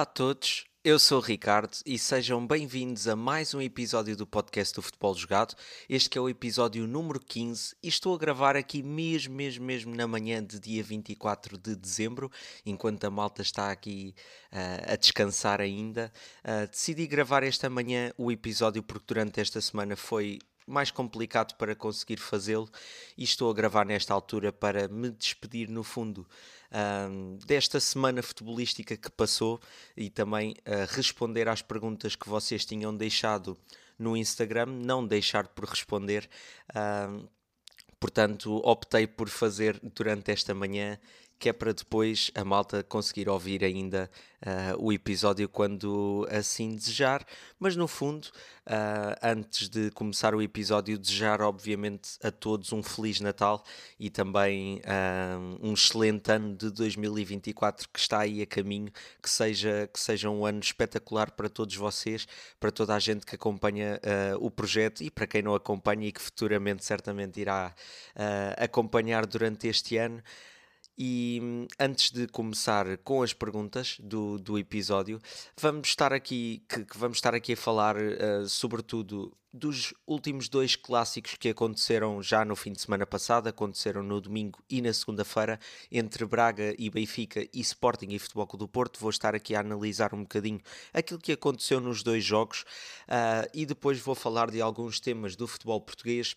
Olá a todos, eu sou o Ricardo e sejam bem-vindos a mais um episódio do podcast do Futebol Jogado. Este é o episódio número 15 e estou a gravar aqui mesmo, mesmo, mesmo na manhã de dia 24 de dezembro, enquanto a malta está aqui uh, a descansar ainda. Uh, decidi gravar esta manhã o episódio porque durante esta semana foi mais complicado para conseguir fazê-lo e estou a gravar nesta altura para me despedir no fundo um, desta semana futebolística que passou e também uh, responder às perguntas que vocês tinham deixado no Instagram, não deixar por responder. Um, portanto, optei por fazer durante esta manhã que é para depois a malta conseguir ouvir ainda uh, o episódio quando assim desejar. Mas no fundo, uh, antes de começar o episódio, desejar obviamente a todos um Feliz Natal e também uh, um excelente ano de 2024 que está aí a caminho, que seja, que seja um ano espetacular para todos vocês, para toda a gente que acompanha o projeto e para quem não acompanha e que futuramente certamente irá acompanhar durante este ano. E hum, antes de começar com as perguntas do, do episódio, vamos estar aqui, que, que vamos estar aqui a falar uh, sobretudo dos últimos dois clássicos que aconteceram já no fim de semana passado, aconteceram no domingo e na segunda-feira, entre Braga e Benfica e Sporting e Futebol Clube do Porto. Vou estar aqui a analisar um bocadinho aquilo que aconteceu nos dois jogos uh, e depois vou falar de alguns temas do futebol português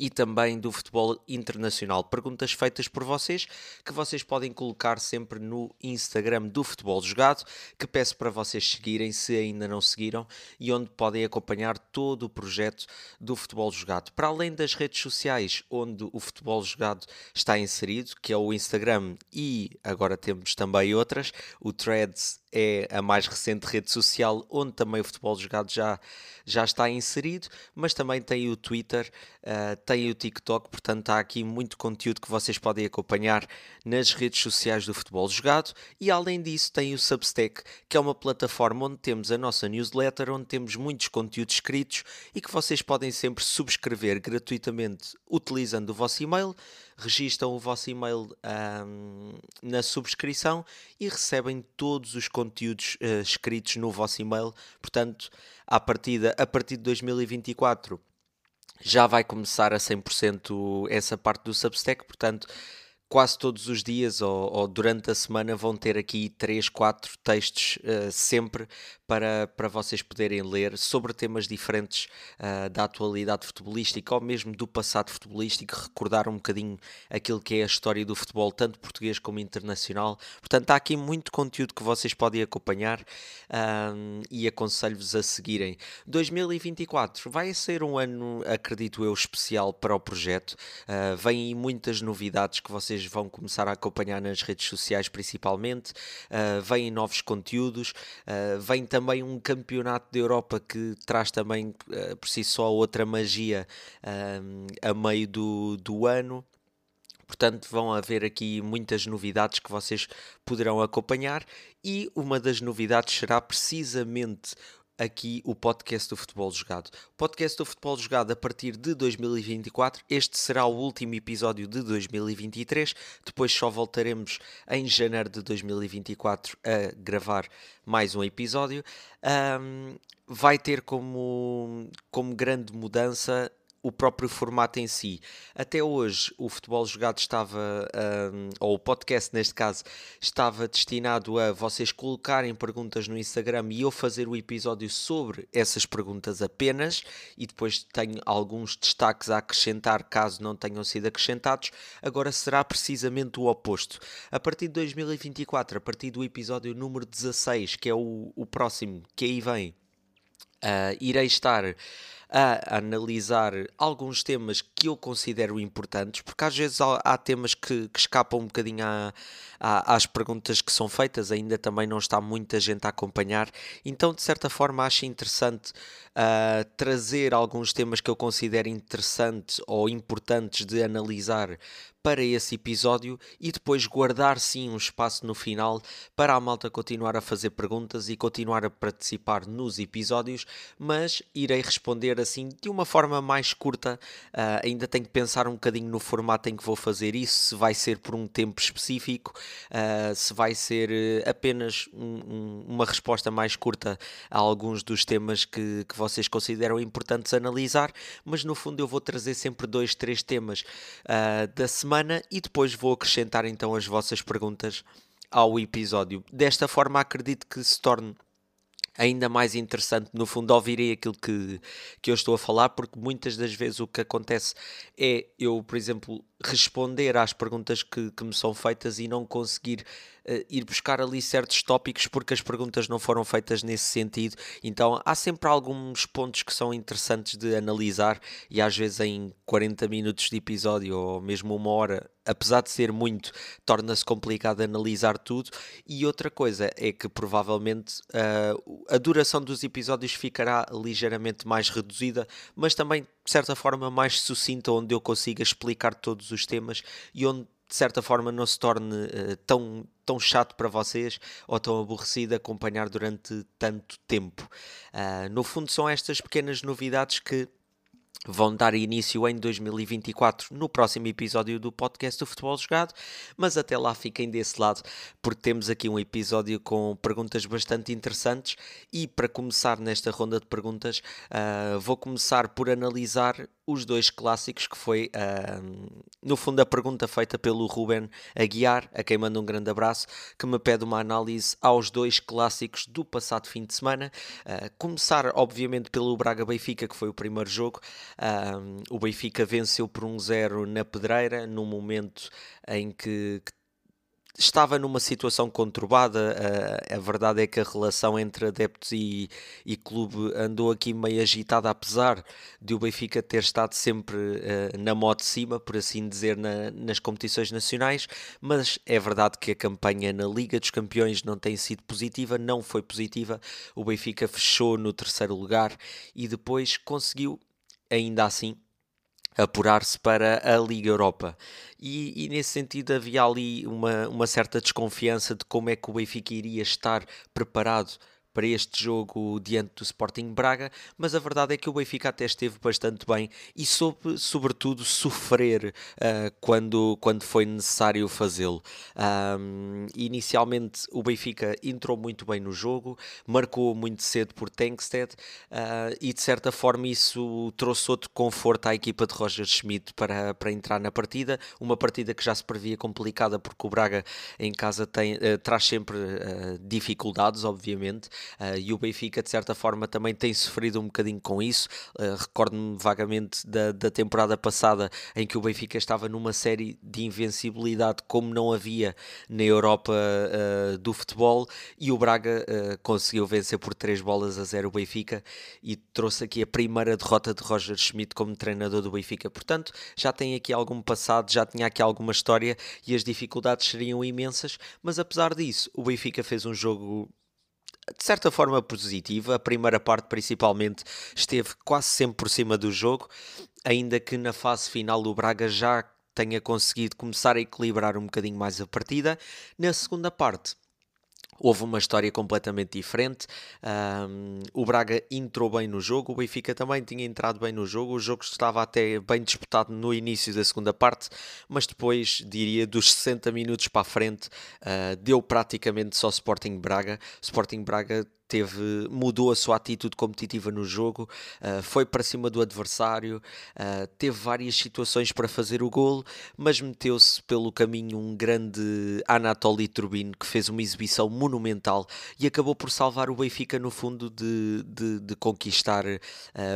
e também do futebol internacional. Perguntas feitas por vocês que vocês podem colocar sempre no Instagram do Futebol Jogado, que peço para vocês seguirem se ainda não seguiram e onde podem acompanhar todo o projeto do Futebol Jogado. Para além das redes sociais onde o Futebol Jogado está inserido, que é o Instagram e agora temos também outras, o Threads é a mais recente rede social onde também o futebol jogado já, já está inserido, mas também tem o Twitter, uh, tem o TikTok, portanto há aqui muito conteúdo que vocês podem acompanhar nas redes sociais do futebol jogado. E além disso tem o Substack, que é uma plataforma onde temos a nossa newsletter, onde temos muitos conteúdos escritos e que vocês podem sempre subscrever gratuitamente utilizando o vosso e-mail registam o vosso e-mail um, na subscrição e recebem todos os conteúdos uh, escritos no vosso e-mail. Portanto, à partida, a partir de 2024 já vai começar a 100% essa parte do Substack, portanto quase todos os dias ou, ou, durante a semana vão ter aqui 3, 4 textos uh, sempre para, para vocês poderem ler sobre temas diferentes uh, da atualidade futebolística ou mesmo do passado futebolístico, recordar um bocadinho aquilo que é a história do futebol, tanto português como internacional. Portanto, há aqui muito conteúdo que vocês podem acompanhar e aconselho-vos a seguirem. 2024 vai ser um ano, acredito eu, especial para o projeto. Uh, vêm muitas novidades que vocês vão começar a acompanhar nas redes sociais, principalmente. Uh, vêm novos conteúdos, uh, vem também um campeonato da Europa que traz também uh, por si só outra magia a meio do, do ano. Portanto, vão haver aqui muitas novidades que vocês poderão acompanhar e uma das novidades será precisamente aqui o podcast do Futebol Jogado. Podcast do Futebol Jogado a partir de 2024. Este será o último episódio de 2023. Depois só voltaremos em janeiro de 2024 a gravar mais um episódio. Um, vai ter como, como grande mudança o próprio formato em si. Até hoje, o futebol jogado estava, um, ou o podcast neste caso, estava destinado a vocês colocarem perguntas no Instagram e eu fazer o episódio sobre essas perguntas apenas, e depois tenho alguns destaques a acrescentar caso não tenham sido acrescentados. Agora será precisamente o oposto. A partir de 2024, a partir do episódio número 16, que é o, o próximo, que aí vem, uh, irei estar a analisar alguns temas que eu considero importantes, porque às vezes há, temas que, que, escapam um bocadinho à, à, às perguntas que são feitas, ainda também não está muita gente a acompanhar, então de certa forma acho interessante uh, trazer alguns temas que eu considero interessantes ou importantes de analisar para esse episódio e depois guardar sim um espaço no final para a malta continuar a fazer perguntas e continuar a participar nos episódios, mas irei responder assim de uma forma mais curta. Uh, ainda tenho que pensar um bocadinho no formato em que vou fazer isso, se vai ser por um tempo específico, uh, se vai ser apenas um, um, uma resposta mais curta a alguns dos temas que, que vocês consideram importantes analisar, mas no fundo eu vou trazer sempre dois, três temas da semana e depois vou acrescentar então as vossas perguntas ao episódio. Desta forma, acredito que se torne ainda mais interessante, no fundo, ouvirem aquilo que, que eu estou a falar, porque muitas das vezes o que acontece é eu, por exemplo, responder às perguntas que, que me são feitas e não conseguir uh, ir buscar ali certos tópicos porque as perguntas não foram feitas nesse sentido. Então há sempre alguns pontos que são interessantes de analisar e às vezes em 40 minutos de episódio ou mesmo uma hora, apesar de ser muito, torna-se complicado analisar tudo. E outra coisa é que provavelmente uh, a duração dos episódios ficará ligeiramente mais reduzida, mas também de certa forma mais sucinta, onde eu consiga explicar todos os temas e onde de certa forma não se torne uh, tão, tão chato para vocês ou tão aborrecido acompanhar durante tanto tempo. Uh, no fundo, são estas pequenas novidades que vão dar início em 2024 no próximo episódio do podcast do Futebol Jogado, mas até lá fiquem desse lado porque temos aqui um episódio com perguntas bastante interessantes e para começar nesta ronda de perguntas uh, vou começar por analisar os dois clássicos que foi uh, no fundo a pergunta feita pelo Ruben Aguiar, a quem manda um grande abraço, que me pede uma análise aos dois clássicos do passado fim de semana. Uh, começar obviamente pelo Braga Benfica que foi o primeiro jogo um, o Benfica venceu por 1-0 na Pedreira, num momento em que, que estava numa situação conturbada. Uh, a verdade é que a relação entre adeptos e, e, clube andou aqui meio agitada, apesar de o Benfica ter estado sempre uh, na moto de cima, por assim dizer, na, nas competições nacionais. Mas é verdade que a campanha na Liga dos Campeões não tem sido positiva, não foi positiva. O Benfica fechou no terceiro lugar e depois conseguiu ainda assim apurar-se para a Liga Europa. E, e, nesse sentido havia ali uma, uma certa desconfiança de como é que o Benfica iria estar preparado para este jogo diante do Sporting Braga, mas a verdade é que o Benfica até esteve bastante bem e soube, sobretudo, sofrer uh, quando, quando foi necessário fazê-lo. Um, inicialmente, o Benfica entrou muito bem no jogo, marcou muito cedo por Tankstead uh, e, de certa forma, isso trouxe outro conforto à equipa de Roger Schmidt para, para entrar na partida. Uma partida que já se previa complicada, porque o Braga em casa tem, uh, traz sempre dificuldades, obviamente. Uh, e o Benfica, de certa forma, também tem sofrido um bocadinho com isso. Uh, Recordo-me vagamente da, da temporada passada em que o Benfica estava numa série de invencibilidade como não havia na Europa uh, do futebol e o Braga conseguiu vencer por 3 bolas a 0 o Benfica e trouxe aqui a primeira derrota de Roger Schmidt como treinador do Benfica. Portanto, já tem aqui algum passado, já tinha aqui alguma história e as dificuldades seriam imensas, mas apesar disso, o Benfica fez um jogo de certa forma positiva. A primeira parte, principalmente, esteve quase sempre por cima do jogo, ainda que na fase final o Braga já tenha conseguido começar a equilibrar um bocadinho mais a partida. Na segunda parte, houve uma história completamente diferente. Um, o Braga entrou bem no jogo, o Benfica também tinha entrado bem no jogo. O jogo estava até bem disputado no início da segunda parte, mas depois, diria, dos 60 minutos para a frente, uh, deu praticamente só Sporting Braga. Sporting Braga teve, mudou a sua atitude competitiva no jogo, uh, foi para cima do adversário, uh, teve várias situações para fazer o gol, mas meteu-se pelo caminho um grande Anatoly Turbin que fez uma exibição monumental e acabou por salvar o Benfica no fundo de, de, de conquistar uh,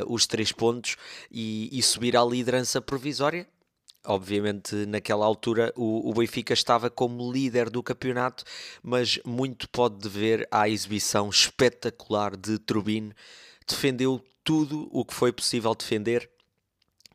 os três pontos e, e subir à liderança provisória Obviamente, naquela altura, o, o, Benfica estava como líder do campeonato, mas muito pode dever à exibição espetacular de Turbine. Defendeu tudo o que foi possível defender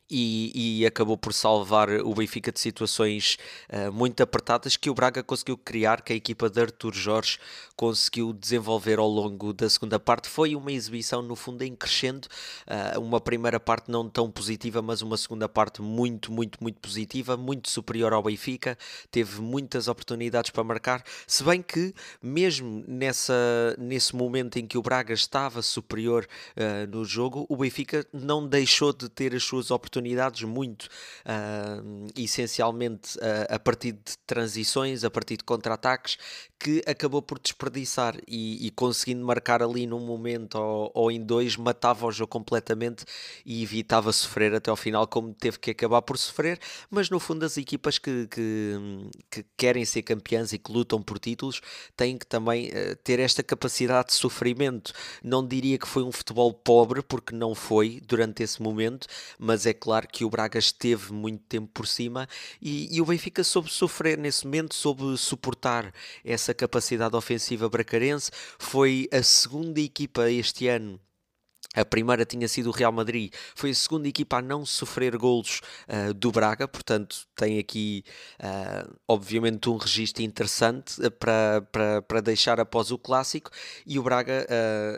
e, e, acabou por salvar o Benfica de situações uh, muito apertadas que o Braga conseguiu criar, que a equipa de Artur Jorge conseguiu desenvolver ao longo da segunda parte. Foi uma exibição, no fundo, em crescendo. Uh, uma primeira parte não tão positiva, mas uma segunda parte muito, muito, muito positiva, muito superior ao Benfica. Teve muitas oportunidades para marcar, se bem que, mesmo nessa, nesse momento em que o Braga estava superior uh, no jogo, o Benfica não deixou de ter as suas oportunidades oportunidades muito uh, essencialmente uh, a partir de transições, a partir de contra-ataques, que acabou por desperdiçar e, e, conseguindo marcar ali num momento ou, ou, em dois, matava o jogo completamente e evitava sofrer até ao final, como teve que acabar por sofrer. Mas no fundo, as equipas que, que, que querem ser campeãs e que lutam por títulos têm que também uh, ter esta capacidade de sofrimento. Não diria que foi um futebol pobre, porque não foi durante esse momento, mas é claro que o Braga esteve muito tempo por cima e, e o Benfica soube sofrer nesse momento, soube suportar essa capacidade ofensiva bracarense. Foi a segunda equipa este ano a primeira tinha sido o Real Madrid, foi a segunda equipa a não sofrer golos uh, do Braga, portanto tem aqui uh, obviamente um registro interessante uh, para, para, para deixar após o clássico. E o Braga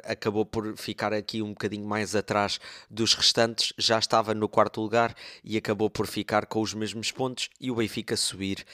acabou por ficar aqui um bocadinho mais atrás dos restantes, já estava no quarto lugar e acabou por ficar com os mesmos pontos. E o Benfica subir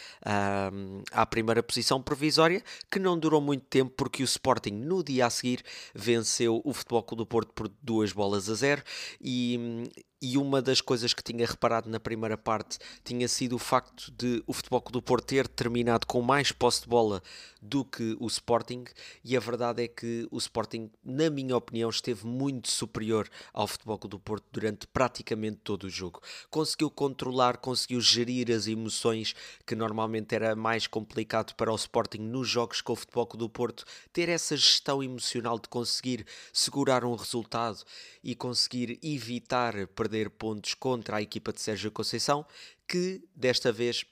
à primeira posição provisória, que não durou muito tempo porque o Sporting no dia a seguir venceu o Futebol Clube do Porto por duas bolas a zero e, e uma das coisas que tinha reparado na primeira parte tinha sido o facto de o Futebol do Porto ter terminado com mais posse de bola do que o Sporting e a verdade é que o Sporting, na minha opinião, esteve muito superior ao Futebol do Porto durante praticamente todo o jogo. Conseguiu controlar, conseguiu gerir as emoções que normalmente era mais complicado para o Sporting nos jogos com o Futebol do Porto, ter essa gestão emocional de conseguir segurar um resultado e conseguir evitar perder pontos contra a equipa de Sérgio Conceição, que desta vez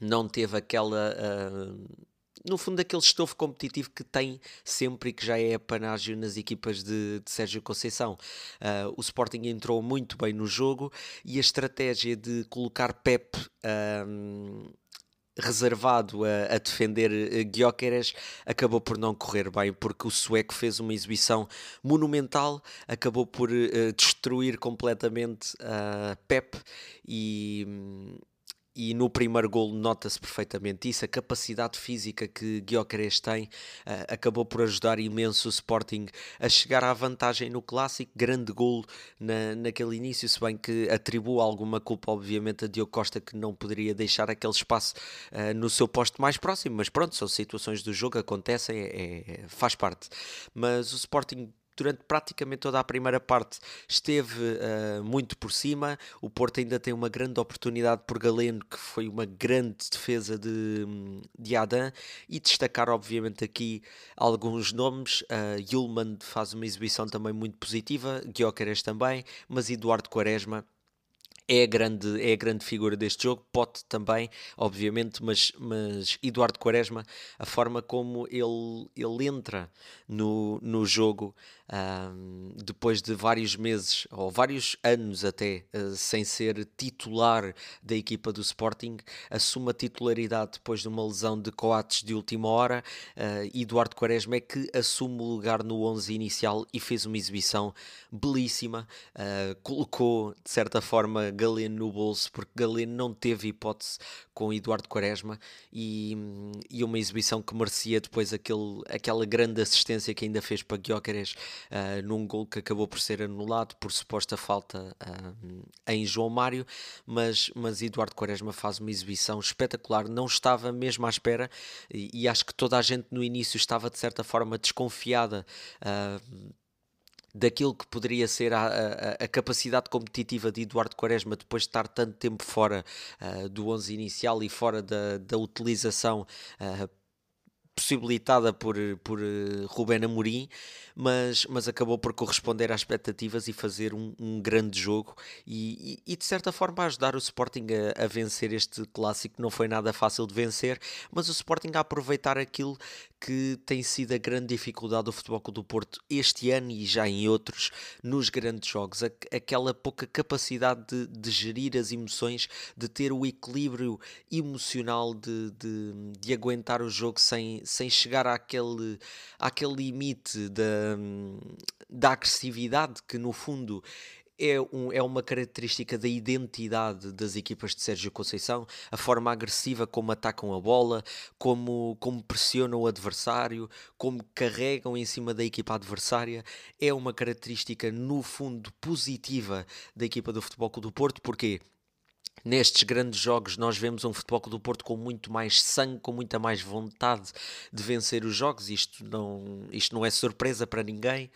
não teve aquela. Uh, no fundo, aquele estofo competitivo que tem sempre e que já é apanágio nas equipas de, de Sérgio Conceição. Uh, o Sporting entrou muito bem no jogo e a estratégia de colocar Pep. Uh, reservado a, a defender uh, Gyökeres acabou por não correr bem porque o sueco fez uma exibição monumental acabou por uh, destruir completamente uh, Pep e hum, e no primeiro gol nota-se perfeitamente isso, a capacidade física que Gyökeres tem uh, acabou por ajudar imenso o Sporting a chegar à vantagem no clássico, grande gol na, naquele início, se bem que atribuo alguma culpa obviamente a Diogo Costa que não poderia deixar aquele espaço uh, no seu posto mais próximo, mas pronto, são situações do jogo, acontecem, é, é, faz parte. Mas o Sporting durante praticamente toda a primeira parte esteve uh, muito por cima. O Porto ainda tem uma grande oportunidade por Galeno, que foi uma grande defesa de, de Adam. E destacar, obviamente, aqui alguns nomes. Uh, Yulman faz uma exibição também muito positiva, Guiocares também, mas Eduardo Quaresma é a grande, é a grande figura deste jogo. Pote também, obviamente, mas, mas Eduardo Quaresma, a forma como ele, ele entra no, no jogo um, depois de vários meses ou vários anos até uh, sem ser titular da equipa do Sporting, assume a titularidade depois de uma lesão de Coates de última hora. Uh, Eduardo Quaresma é que assume o lugar no 11 inicial e fez uma exibição belíssima. Uh, colocou, de certa forma, Galeno no bolso, porque Galeno não teve hipótese com Eduardo Quaresma e, e uma exibição que merecia depois aquele, aquela grande assistência que ainda fez para Guiocares uh, num gol que acabou por ser anulado por suposta falta uh, em João Mário, mas, mas Eduardo Quaresma faz uma exibição espetacular, não estava mesmo à espera e, e acho que toda a gente no início estava de certa forma desconfiada. Uh, daquilo que poderia ser a, a, a, capacidade competitiva de Eduardo Quaresma depois de estar tanto tempo fora uh, do 11 inicial e fora da, da utilização uh, possibilitada por, por uh, Rubén Amorim, mas, mas acabou por corresponder às expectativas e fazer um, um grande jogo e, e, e, de certa forma ajudar o Sporting a, a, vencer este clássico. Não foi nada fácil de vencer, mas o Sporting a aproveitar aquilo que tem sido a grande dificuldade do Futebol do Porto este ano e já em outros nos grandes jogos, aquela pouca capacidade de, de gerir as emoções, de ter o equilíbrio emocional de, de, de aguentar o jogo sem, sem chegar àquele, àquele limite da, da agressividade que no fundo é, um, é uma característica da identidade das equipas de Sérgio Conceição, a forma agressiva como atacam a bola, como, como pressionam o adversário, como carregam em cima da equipa adversária, é uma característica no fundo positiva da equipa do Futebol Clube do Porto, porque nestes grandes jogos nós vemos um Futebol do Porto com muito mais sangue, com muita mais vontade de vencer os jogos. Isto não, isto não é surpresa para ninguém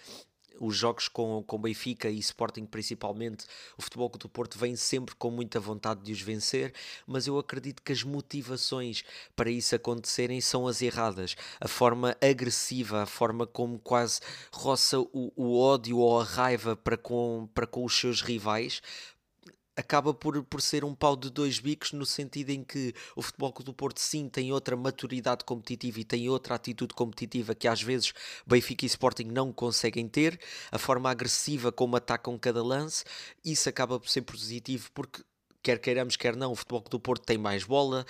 os jogos com, com Benfica e Sporting principalmente, o Futebol do Porto vem sempre com muita vontade de os vencer, mas eu acredito que as motivações para isso acontecerem são as erradas. A forma agressiva, a forma como quase roça o, o ódio ou a raiva para com, para com os seus rivais, acaba por, por ser um pau de dois bicos no sentido em que o Futebol do Porto sim tem outra maturidade competitiva e tem outra atitude competitiva que às vezes Benfica e Sporting não conseguem ter, a forma agressiva como atacam cada lance, isso acaba por ser positivo porque quer queiramos, quer não, o Futebol do Porto tem mais bola,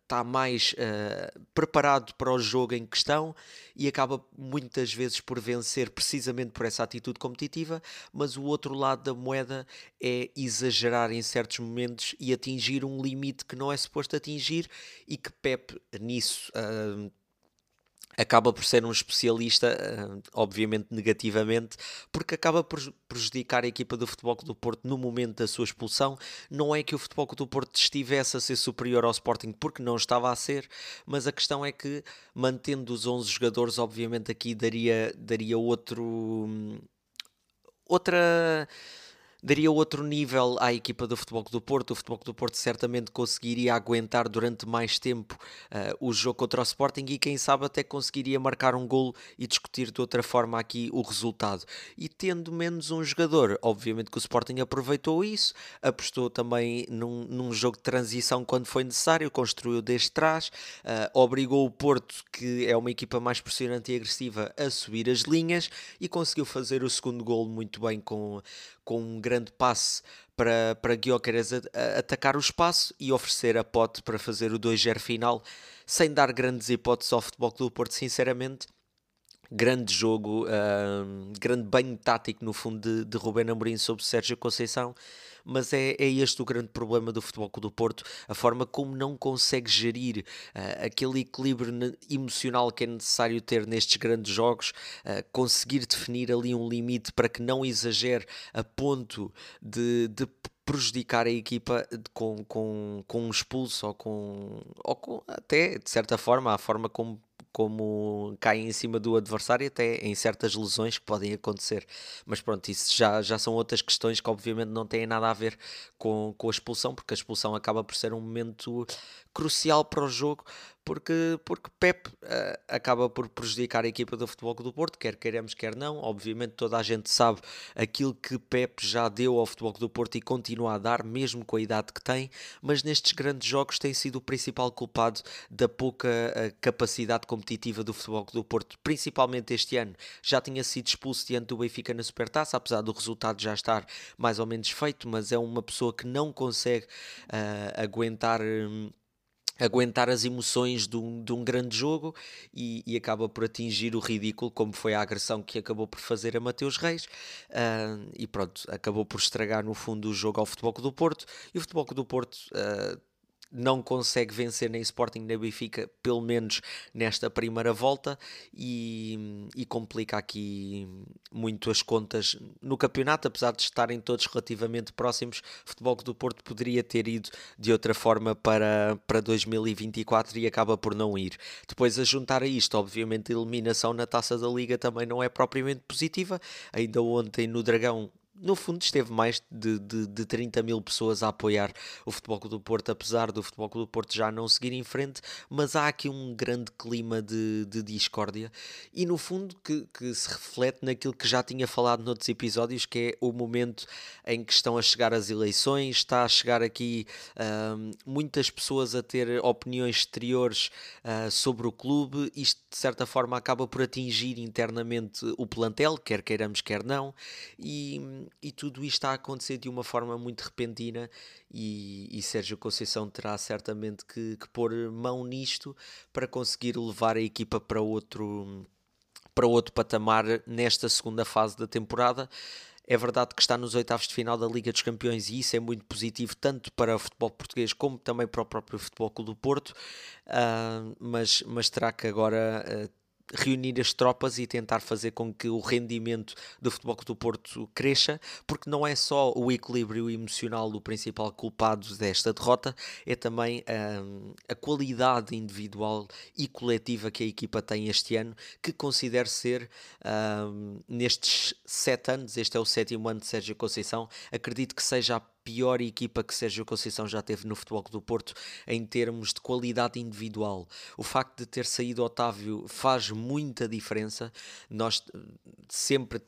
está mais uh, preparado para o jogo em questão e acaba muitas vezes por vencer precisamente por essa atitude competitiva, mas o outro lado da moeda é exagerar em certos momentos e atingir um limite que não é suposto atingir e que Pep nisso. Uh, acaba por ser um especialista, eh, obviamente negativamente, porque acaba por prejudicar a equipa do Futebol Clube do Porto no momento da sua expulsão. Não é que o Futebol Clube do Porto estivesse a ser superior ao Sporting, porque não estava a ser, mas a questão é que, mantendo os 11 jogadores, obviamente aqui daria, daria outro... Hum, outra daria outro nível à equipa do Futebol do Porto. O Futebol do Porto certamente conseguiria aguentar durante mais tempo uh, o jogo contra o Sporting e quem sabe até conseguiria marcar um golo e discutir de outra forma aqui o resultado. E tendo menos um jogador, obviamente que o Sporting aproveitou isso, apostou também num, num jogo de transição quando foi necessário, construiu desde trás, uh, obrigou o Porto, que é uma equipa mais pressionante e agressiva, a subir as linhas e conseguiu fazer o segundo golo muito bem com, com um grande passe para, para Guiocares atacar o espaço e oferecer a pote para fazer o 2-0 final, sem dar grandes hipóteses ao Futebol Clube Porto, sinceramente. Grande jogo, uh, grande banho tático no fundo de, de Rubén Amorim sobre Sérgio Conceição mas é, é este o grande problema do Futebol Clube do Porto, a forma como não consegue gerir uh, aquele equilíbrio emocional que é necessário ter nestes grandes jogos, uh, conseguir definir ali um limite para que não exagere a ponto de, de prejudicar a equipa com, com, com um expulso ou com, ou com até de certa forma a forma como como caem em cima do adversário, até em certas lesões que podem acontecer. Mas pronto, isso já, já são outras questões que obviamente não têm nada a ver com, com a expulsão, porque a expulsão acaba por ser um momento crucial para o jogo, porque, porque Pep uh, acaba por prejudicar a equipa do Futebol do Porto, quer queiramos, quer não. Obviamente toda a gente sabe aquilo que Pep já deu ao Futebol do Porto e continua a dar, mesmo com a idade que tem, mas nestes grandes jogos tem sido o principal culpado da pouca uh, capacidade competitiva do Futebol do Porto, principalmente este ano. Já tinha sido expulso diante do Benfica na Supertaça, apesar do resultado já estar mais ou menos feito, mas é uma pessoa que não consegue uh, aguentar. Um, aguentar as emoções de um, de um grande jogo e, e, acaba por atingir o ridículo, como foi a agressão que acabou por fazer a Mateus Reis. Uh, e pronto, acabou por estragar no fundo o jogo ao Futebol do Porto. E o Futebol do Porto uh, não consegue vencer nem Sporting nem Benfica, pelo menos nesta primeira volta, e, e, complica aqui muito as contas no campeonato, apesar de estarem todos relativamente próximos. O Futebol do Porto poderia ter ido de outra forma para, para 2024 e acaba por não ir. Depois, a juntar a isto, obviamente, a eliminação na taça da Liga também não é propriamente positiva. Ainda ontem no Dragão no fundo esteve mais de, de, de 30 mil pessoas a apoiar o Futebol Clube do Porto, apesar do Futebol Clube do Porto já não seguir em frente, mas há aqui um grande clima de, de discórdia e no fundo que, que, se reflete naquilo que já tinha falado noutros episódios, que é o momento em que estão a chegar as eleições, está a chegar aqui uh, muitas pessoas a ter opiniões exteriores uh, sobre o clube, isto de certa forma acaba por atingir internamente o plantel, quer queiramos, quer não, e e tudo isto está a acontecer de uma forma muito repentina e, e Sérgio Conceição terá certamente que, que pôr mão nisto para conseguir levar a equipa para outro, para outro patamar nesta segunda fase da temporada. É verdade que está nos oitavos de final da Liga dos Campeões e isso é muito positivo tanto para o futebol português como também para o próprio Futebol Clube do Porto, uh, mas, mas terá que agora uh, reunir as tropas e tentar fazer com que o rendimento do Futebol do Porto cresça, porque não é só o equilíbrio emocional o principal culpado desta derrota, é também hum, a qualidade individual e coletiva que a equipa tem este ano, que considero ser, hum, nestes sete anos, este é o sétimo ano de Sérgio Conceição, acredito que seja a pior equipa que Sérgio Conceição já teve no Futebol do Porto em termos de qualidade individual. O facto de ter saído Otávio faz muita diferença. Nós sempre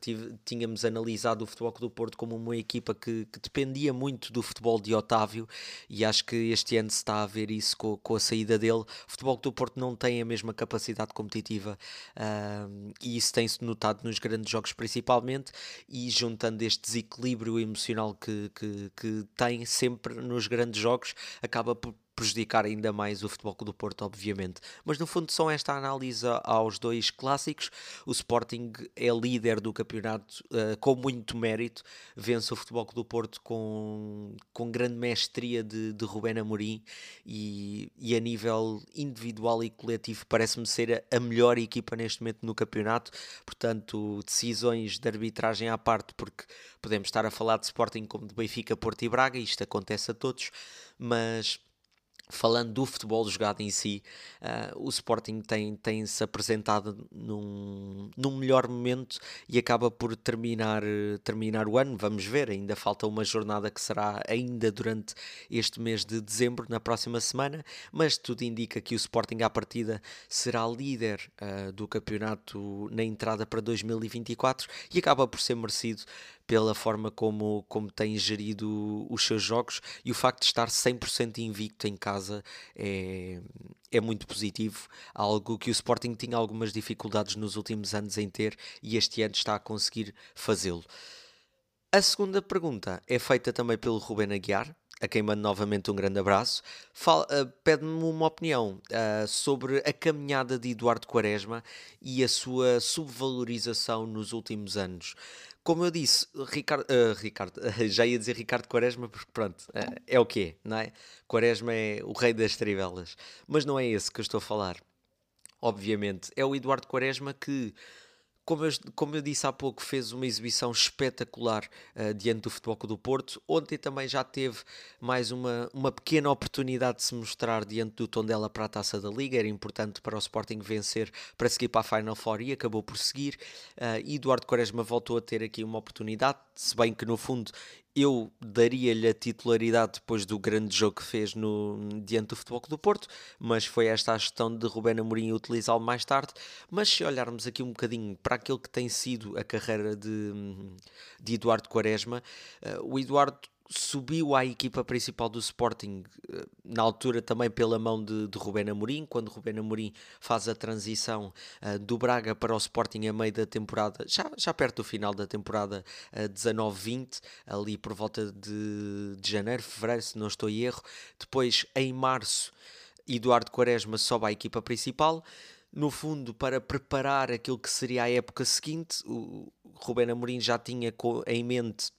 tínhamos analisado o Futebol do Porto como uma equipa que, que, dependia muito do futebol de Otávio e acho que este ano se está a ver isso com, com a saída dele. O Futebol do Porto não tem a mesma capacidade competitiva uh, e isso tem-se notado nos grandes jogos principalmente e juntando este desequilíbrio emocional que, que, que tem sempre nos grandes jogos, acaba por prejudicar ainda mais o Futebol do Porto, obviamente. Mas no fundo são esta análise aos dois clássicos. O Sporting é líder do campeonato uh, com muito mérito, vence o Futebol do Porto com, com grande mestria de, de Rubén Amorim e, e a nível individual e coletivo parece-me ser a, a melhor equipa neste momento no campeonato. Portanto, decisões de arbitragem à parte, porque podemos estar a falar de Sporting como de Benfica, Porto e Braga, isto acontece a todos, mas falando do futebol jogado em si, uh, o Sporting tem, tem se apresentado num, num melhor momento e acaba por terminar, terminar o ano. Vamos ver, ainda falta uma jornada que será ainda durante este mês de dezembro, na próxima semana, mas tudo indica que o Sporting à partida será líder uh, do campeonato na entrada para 2024 e acaba por ser merecido pela forma como, como tem gerido os seus jogos e o facto de estar 100% invicto em casa é, é muito positivo, algo que o Sporting tinha algumas dificuldades nos últimos anos em ter e este ano está a conseguir fazê-lo. A segunda pergunta é feita também pelo Ruben Aguiar, a quem mando novamente um grande abraço, uh, pede-me uma opinião uh, sobre a caminhada de Eduardo Quaresma e a sua subvalorização nos últimos anos. Como eu disse, Ricardo, uh, Ricardo já ia dizer Ricardo Quaresma, porque pronto, uh, é o quê, não é? Quaresma é o rei das trivelas. Mas não é esse que eu estou a falar. Obviamente, é o Eduardo Quaresma que como eu, como eu disse há pouco, fez uma exibição espetacular uh, diante do Futebol do Porto. Ontem também já teve mais uma, uma pequena oportunidade de se mostrar diante do Tondela para a Taça da Liga. Era importante para o Sporting vencer para seguir para a Final Four e acabou por seguir. Uh, Eduardo Quaresma voltou a ter aqui uma oportunidade, se bem que no fundo eu daria-lhe a titularidade depois do grande jogo que fez no, diante do Futebol do Porto, mas foi esta a gestão de Rubén Amorim utilizá-lo mais tarde. Mas se olharmos aqui um bocadinho para aquilo que tem sido a carreira de, de Eduardo Quaresma, uh, o Eduardo subiu à equipa principal do Sporting, eh, na altura também pela mão de, de Rubén Amorim, quando Rubén Amorim faz a transição uh, do Braga para o Sporting a meio da temporada, já, já perto do final da temporada uh, eh, 19-20, ali por volta de, de janeiro, fevereiro, se não estou em erro. Depois, em março, Eduardo Quaresma sobe à equipa principal, no fundo, para preparar aquilo que seria a época seguinte. O Rubén Amorim já tinha em mente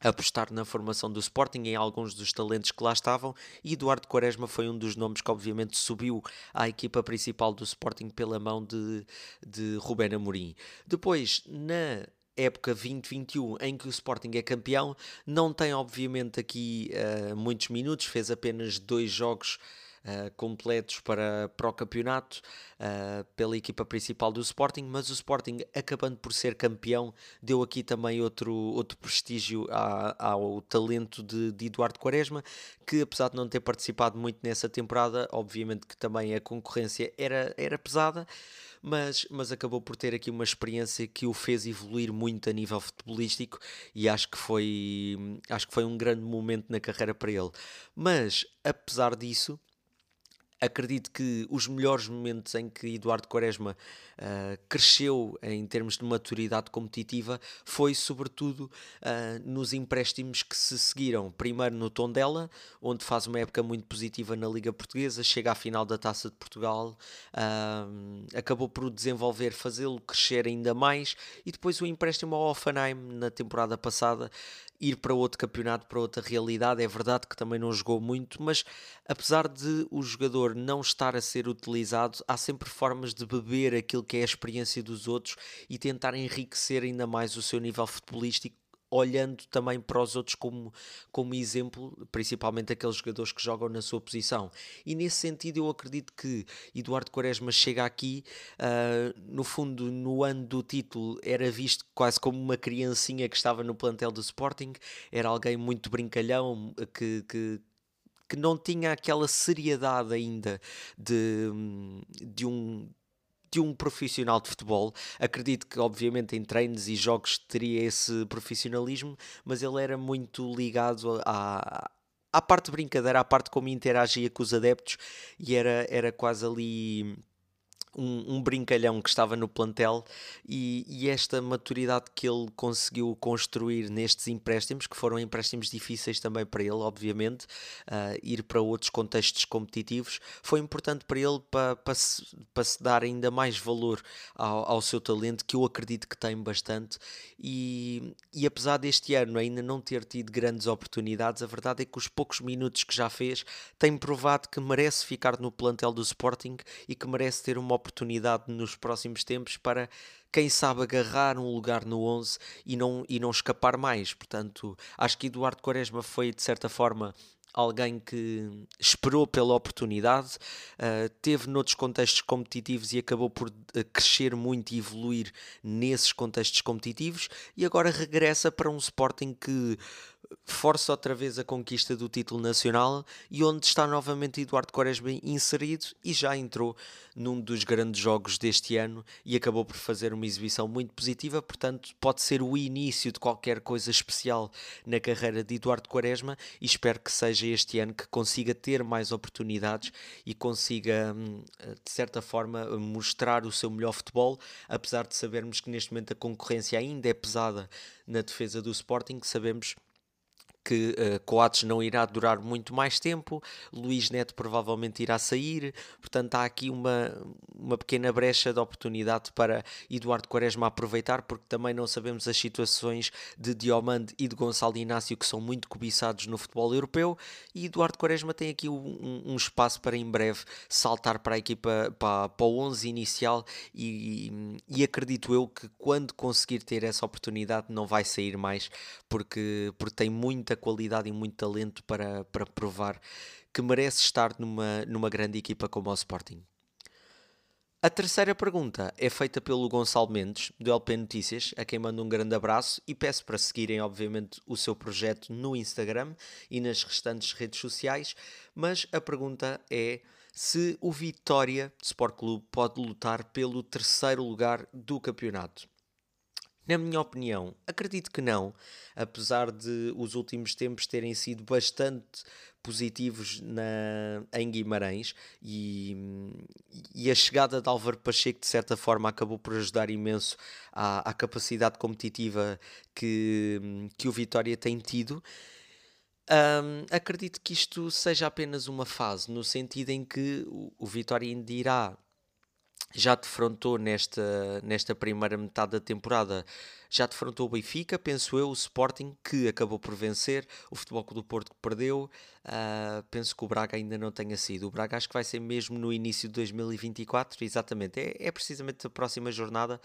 apostar na formação do Sporting em alguns dos talentos que lá estavam e Eduardo Quaresma foi um dos nomes que obviamente subiu à equipa principal do Sporting pela mão de, de Rubén Amorim. Depois, na época 2021 em que o Sporting é campeão, não tem obviamente aqui uh, muitos minutos, fez apenas dois jogos uh, completos para, para o campeonato uh, pela equipa principal do Sporting, mas o Sporting, acabando por ser campeão, deu aqui também outro, outro prestígio à, ao talento de, de Eduardo Quaresma, que apesar de não ter participado muito nessa temporada, obviamente que também a concorrência era, era pesada mas, mas acabou por ter aqui uma experiência que o fez evoluir muito a nível futebolístico e acho que foi, acho que foi um grande momento na carreira para ele. Mas, apesar disso, acredito que os melhores momentos em que Eduardo Quaresma uh, cresceu em termos de maturidade competitiva foi sobretudo uh, nos empréstimos que se seguiram. Primeiro no Tondela, onde faz uma época muito positiva na Liga Portuguesa, chega à final da Taça de Portugal, uh, acabou por desenvolver, fazê-lo crescer ainda mais, e depois o empréstimo ao Offenheim na temporada passada, ir para outro campeonato, para outra realidade. É verdade que também não jogou muito, mas apesar de o jogador não estar a ser utilizado, há sempre formas de beber aquilo que é a experiência dos outros e tentar enriquecer ainda mais o seu nível futebolístico olhando também para os outros como, como exemplo, principalmente aqueles jogadores que jogam na sua posição. E nesse sentido, eu acredito que Eduardo Quaresma chega aqui, uh, no fundo, no ano do título, era visto quase como uma criancinha que estava no plantel do Sporting, era alguém muito brincalhão, que, que que não tinha aquela seriedade ainda de, de um de um profissional de futebol. Acredito que, obviamente, em treinos e jogos teria esse profissionalismo, mas ele era muito ligado à, à parte de brincadeira, à parte como interagia com os adeptos e era, era quase ali um, um, brincalhão que estava no plantel e, e, esta maturidade que ele conseguiu construir nestes empréstimos, que foram empréstimos difíceis também para ele, obviamente, uh, ir para outros contextos competitivos, foi importante para ele para, para, se, para se dar ainda mais valor ao, ao, seu talento, que eu acredito que tem bastante. E, e apesar deste ano ainda não ter tido grandes oportunidades, a verdade é que os poucos minutos que já fez tem provado que merece ficar no plantel do Sporting e que merece ter uma oportunidade nos próximos tempos para quem sabe agarrar um lugar no 11 e não, e não escapar mais. Portanto, acho que Eduardo Quaresma foi de certa forma alguém que esperou pela oportunidade, uh, teve noutros contextos competitivos e acabou por uh, crescer muito e evoluir nesses contextos competitivos e agora regressa para um Sporting que força outra vez a conquista do título nacional e onde está novamente Eduardo Quaresma inserido e já entrou num dos grandes jogos deste ano e acabou por fazer uma exibição muito positiva, portanto pode ser o início de qualquer coisa especial na carreira de Eduardo Quaresma e espero que seja este ano que consiga ter mais oportunidades e consiga hum, de certa forma mostrar o seu melhor futebol, apesar de sabermos que neste momento a concorrência ainda é pesada na defesa do Sporting, sabemos que uh, Coates não irá durar muito mais tempo, Luís Neto provavelmente irá sair, portanto há aqui uma, uma pequena brecha de oportunidade para Eduardo Quaresma aproveitar, porque também não sabemos as situações de Diomande e de Gonçalo Inácio que são muito cobiçados no futebol europeu, e Eduardo Quaresma tem aqui um, um espaço para em breve saltar para a equipa, para, para o 11 inicial, e, e acredito eu que quando conseguir ter essa oportunidade não vai sair mais, porque, porque tem muita qualidade e muito talento para, para provar que merece estar numa, numa grande equipa como o Sporting. A terceira pergunta é feita pelo Gonçalo Mendes, do LP Notícias, a quem mando um grande abraço e peço para seguirem, obviamente, o seu projeto no Instagram e nas restantes redes sociais. Mas a pergunta é se o Vitória Sport Clube pode lutar pelo terceiro lugar do campeonato. Na minha opinião, acredito que não, apesar de os últimos tempos terem sido bastante positivos na, em Guimarães e, e a chegada de Álvaro Pacheco de certa forma acabou por ajudar imenso à, à capacidade competitiva que, que o Vitória tem tido. Um, acredito que isto seja apenas uma fase, no sentido em que o, o Vitória ainda irá já defrontou nesta, nesta primeira metade da temporada, já defrontou o Benfica, penso eu, o Sporting, que acabou por vencer, o Futebol Clube do Porto que perdeu, uh, penso que o Braga ainda não tenha sido. O Braga acho que vai ser mesmo no início de 2024, exatamente, é, é precisamente a próxima jornada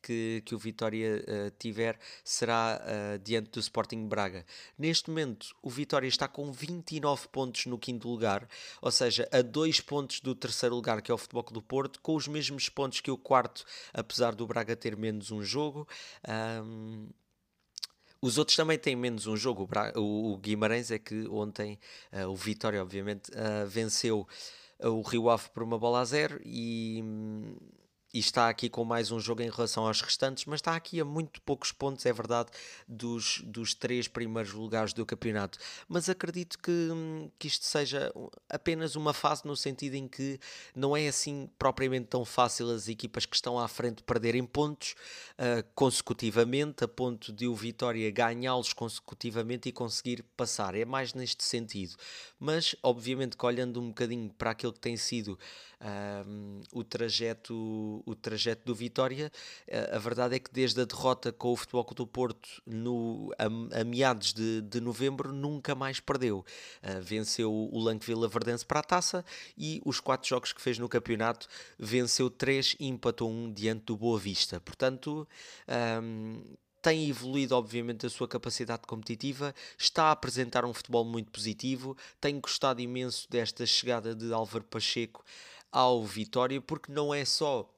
que, que o Vitória uh, tiver será uh, diante do Sporting Braga. Neste momento, o Vitória está com 29 pontos no quinto lugar, ou seja, a dois pontos do terceiro lugar, que é o Futebol do Porto, com os mesmos pontos que o quarto, apesar do Braga ter menos um jogo. Um, os outros também têm menos um jogo. O, Guimarães é que ontem, uh, o Vitória, obviamente, venceu o Rio Ave por uma bola a zero e. Hum, e está aqui com mais um jogo em relação aos restantes, mas está aqui a muito poucos pontos, é verdade, dos, dos três primeiros lugares do campeonato. Mas acredito que, que isto seja apenas uma fase no sentido em que não é assim propriamente tão fácil as equipas que estão à frente perderem pontos uh, consecutivamente, a ponto de o Vitória ganhá-los consecutivamente e conseguir passar. É mais neste sentido. Mas, obviamente, que olhando um bocadinho para aquilo que tem sido uh, o trajeto o, trajeto do Vitória. Eh, a verdade é que desde a derrota com o Futebol Clube do Porto no, a, a meados de, de, novembro nunca mais perdeu. Uh, venceu o Lanque Vila Verdense para a taça e os quatro jogos que fez no campeonato venceu três e empatou um diante do Boa Vista. Portanto, um, tem evoluído, obviamente, a sua capacidade competitiva, está a apresentar um futebol muito positivo. Tenho gostado imenso desta chegada de Álvaro Pacheco ao Vitória, porque não é só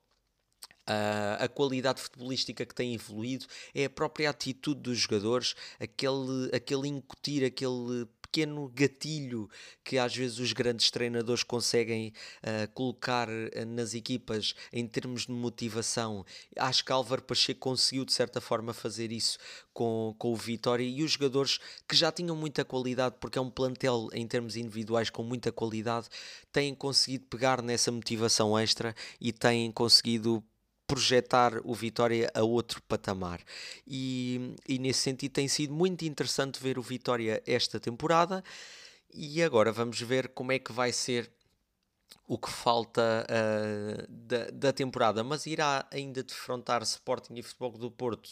a qualidade futebolística que tem evoluído, é a própria atitude dos jogadores, aquele, aquele incutir, aquele pequeno gatilho que às vezes os grandes treinadores conseguem uh, colocar uh, nas equipas em termos de motivação. Acho que Álvaro Pacheco conseguiu de certa forma fazer isso com, com o Vitória e os jogadores que já tinham muita qualidade, porque é um plantel em termos individuais com muita qualidade, têm conseguido pegar nessa motivação extra e têm conseguido projetar o Vitória a outro patamar. E, e nesse sentido tem sido muito interessante ver o Vitória esta temporada. E agora vamos ver como é que vai ser o que falta uh, da, da, temporada, mas irá ainda defrontar Sporting e Futebol do Porto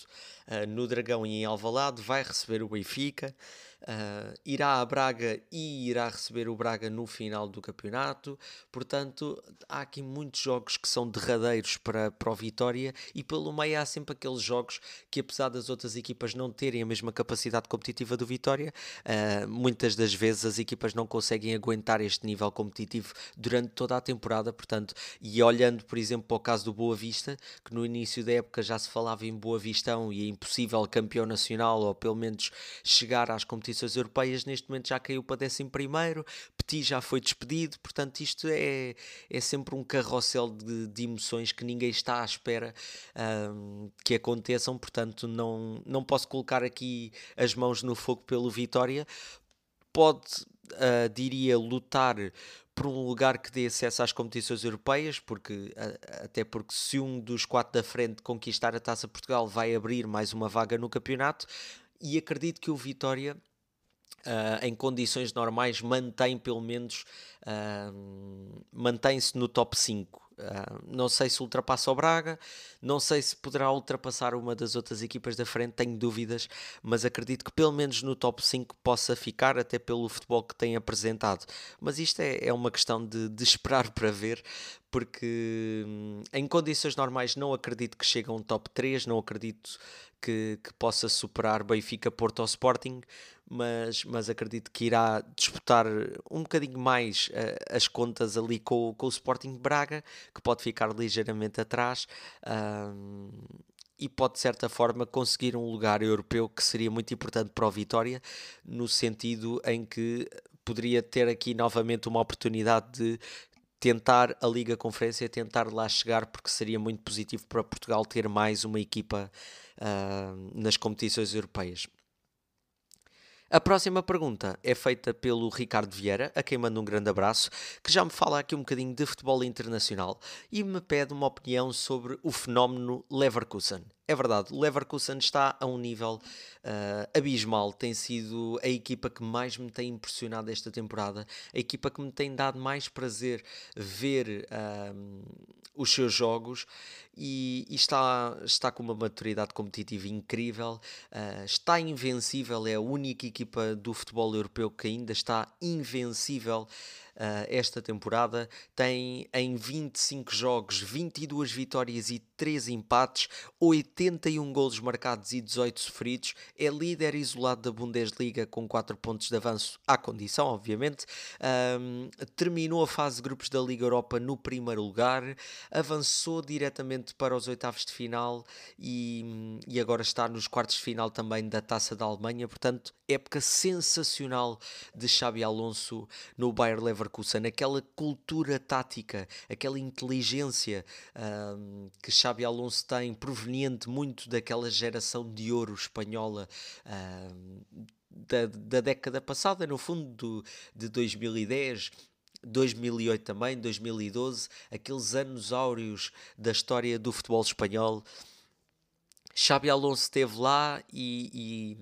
uh, no Dragão e em Alvalade, vai receber o Benfica, Uh, irá a Braga e irá receber o Braga no final do campeonato. Portanto, há aqui muitos jogos que são derradeiros para, para o Vitória e pelo meio há sempre aqueles jogos que, apesar das outras equipas não terem a mesma capacidade competitiva do Vitória, uh, muitas das vezes as equipas não conseguem aguentar este nível competitivo durante toda a temporada. Portanto, e olhando, por exemplo, para o caso do Boa Vista, que no início da época já se falava em Boa Vistão e é impossível campeão nacional ou pelo menos chegar às competições competições europeias, neste momento já caiu para 11 primeiro, Petit já foi despedido, portanto isto é, é sempre um carrossel de, de emoções que ninguém está à espera um, que aconteçam, portanto não, não posso colocar aqui as mãos no fogo pelo Vitória, pode, uh, diria, lutar por um lugar que dê acesso às competições europeias, porque até porque se um dos quatro da frente conquistar a Taça Portugal vai abrir mais uma vaga no campeonato e acredito que o Vitória Uh, em condições normais mantém pelo menos uh, mantém-se no top 5 Uh, não sei se ultrapassa o Braga, não sei se poderá ultrapassar uma das outras equipas da frente, tenho dúvidas, mas acredito que pelo menos no top 5 possa ficar, até pelo futebol que tem apresentado. Mas isto é, é uma questão de, de esperar para ver, porque hum, em condições normais não acredito que chegue a um top 3, não acredito que, que possa superar Benfica, Porto ou Sporting, mas, mas acredito que irá disputar um bocadinho mais uh, as contas ali com, com o Sporting Braga, que pode ficar ligeiramente atrás. Uh, e pode de certa forma conseguir um lugar europeu que seria muito importante para o Vitória, no sentido em que poderia ter aqui novamente uma oportunidade de tentar a Liga Conferência, tentar lá chegar, porque seria muito positivo para Portugal ter mais uma equipa uh, nas competições europeias. A próxima pergunta é feita pelo Ricardo Vieira, a quem mando um grande abraço, que já me fala aqui um bocadinho de futebol internacional e me pede uma opinião sobre o fenómeno Leverkusen. É verdade, o Leverkusen está a um nível uh, abismal. Tem sido a equipa que mais me tem impressionado esta temporada, a equipa que me tem dado mais prazer ver uh, os seus jogos e, e, está, está com uma maturidade competitiva incrível. Uh, está invencível, é a única equipa do futebol europeu que ainda está invencível esta temporada. Tem em 25 jogos 22 vitórias e 3 empates, 81 golos marcados e 18 sofridos. É líder isolado da Bundesliga com 4 pontos de avanço à condição, obviamente. Um, terminou a fase de grupos da Liga Europa no primeiro lugar, avançou diretamente para os oitavos de final e, e agora está nos quartos de final também da Taça da Alemanha. Portanto, época sensacional de Xabi Alonso no Bayer Leverkusen, aquela cultura tática, aquela inteligência um, que Xabi Alonso tem, proveniente muito daquela geração de ouro espanhola um, da, da, década passada, no fundo, do, de 2010. 2008 também, 2012, aqueles anos áureos da história do futebol espanhol. Xabi Alonso esteve lá e, e,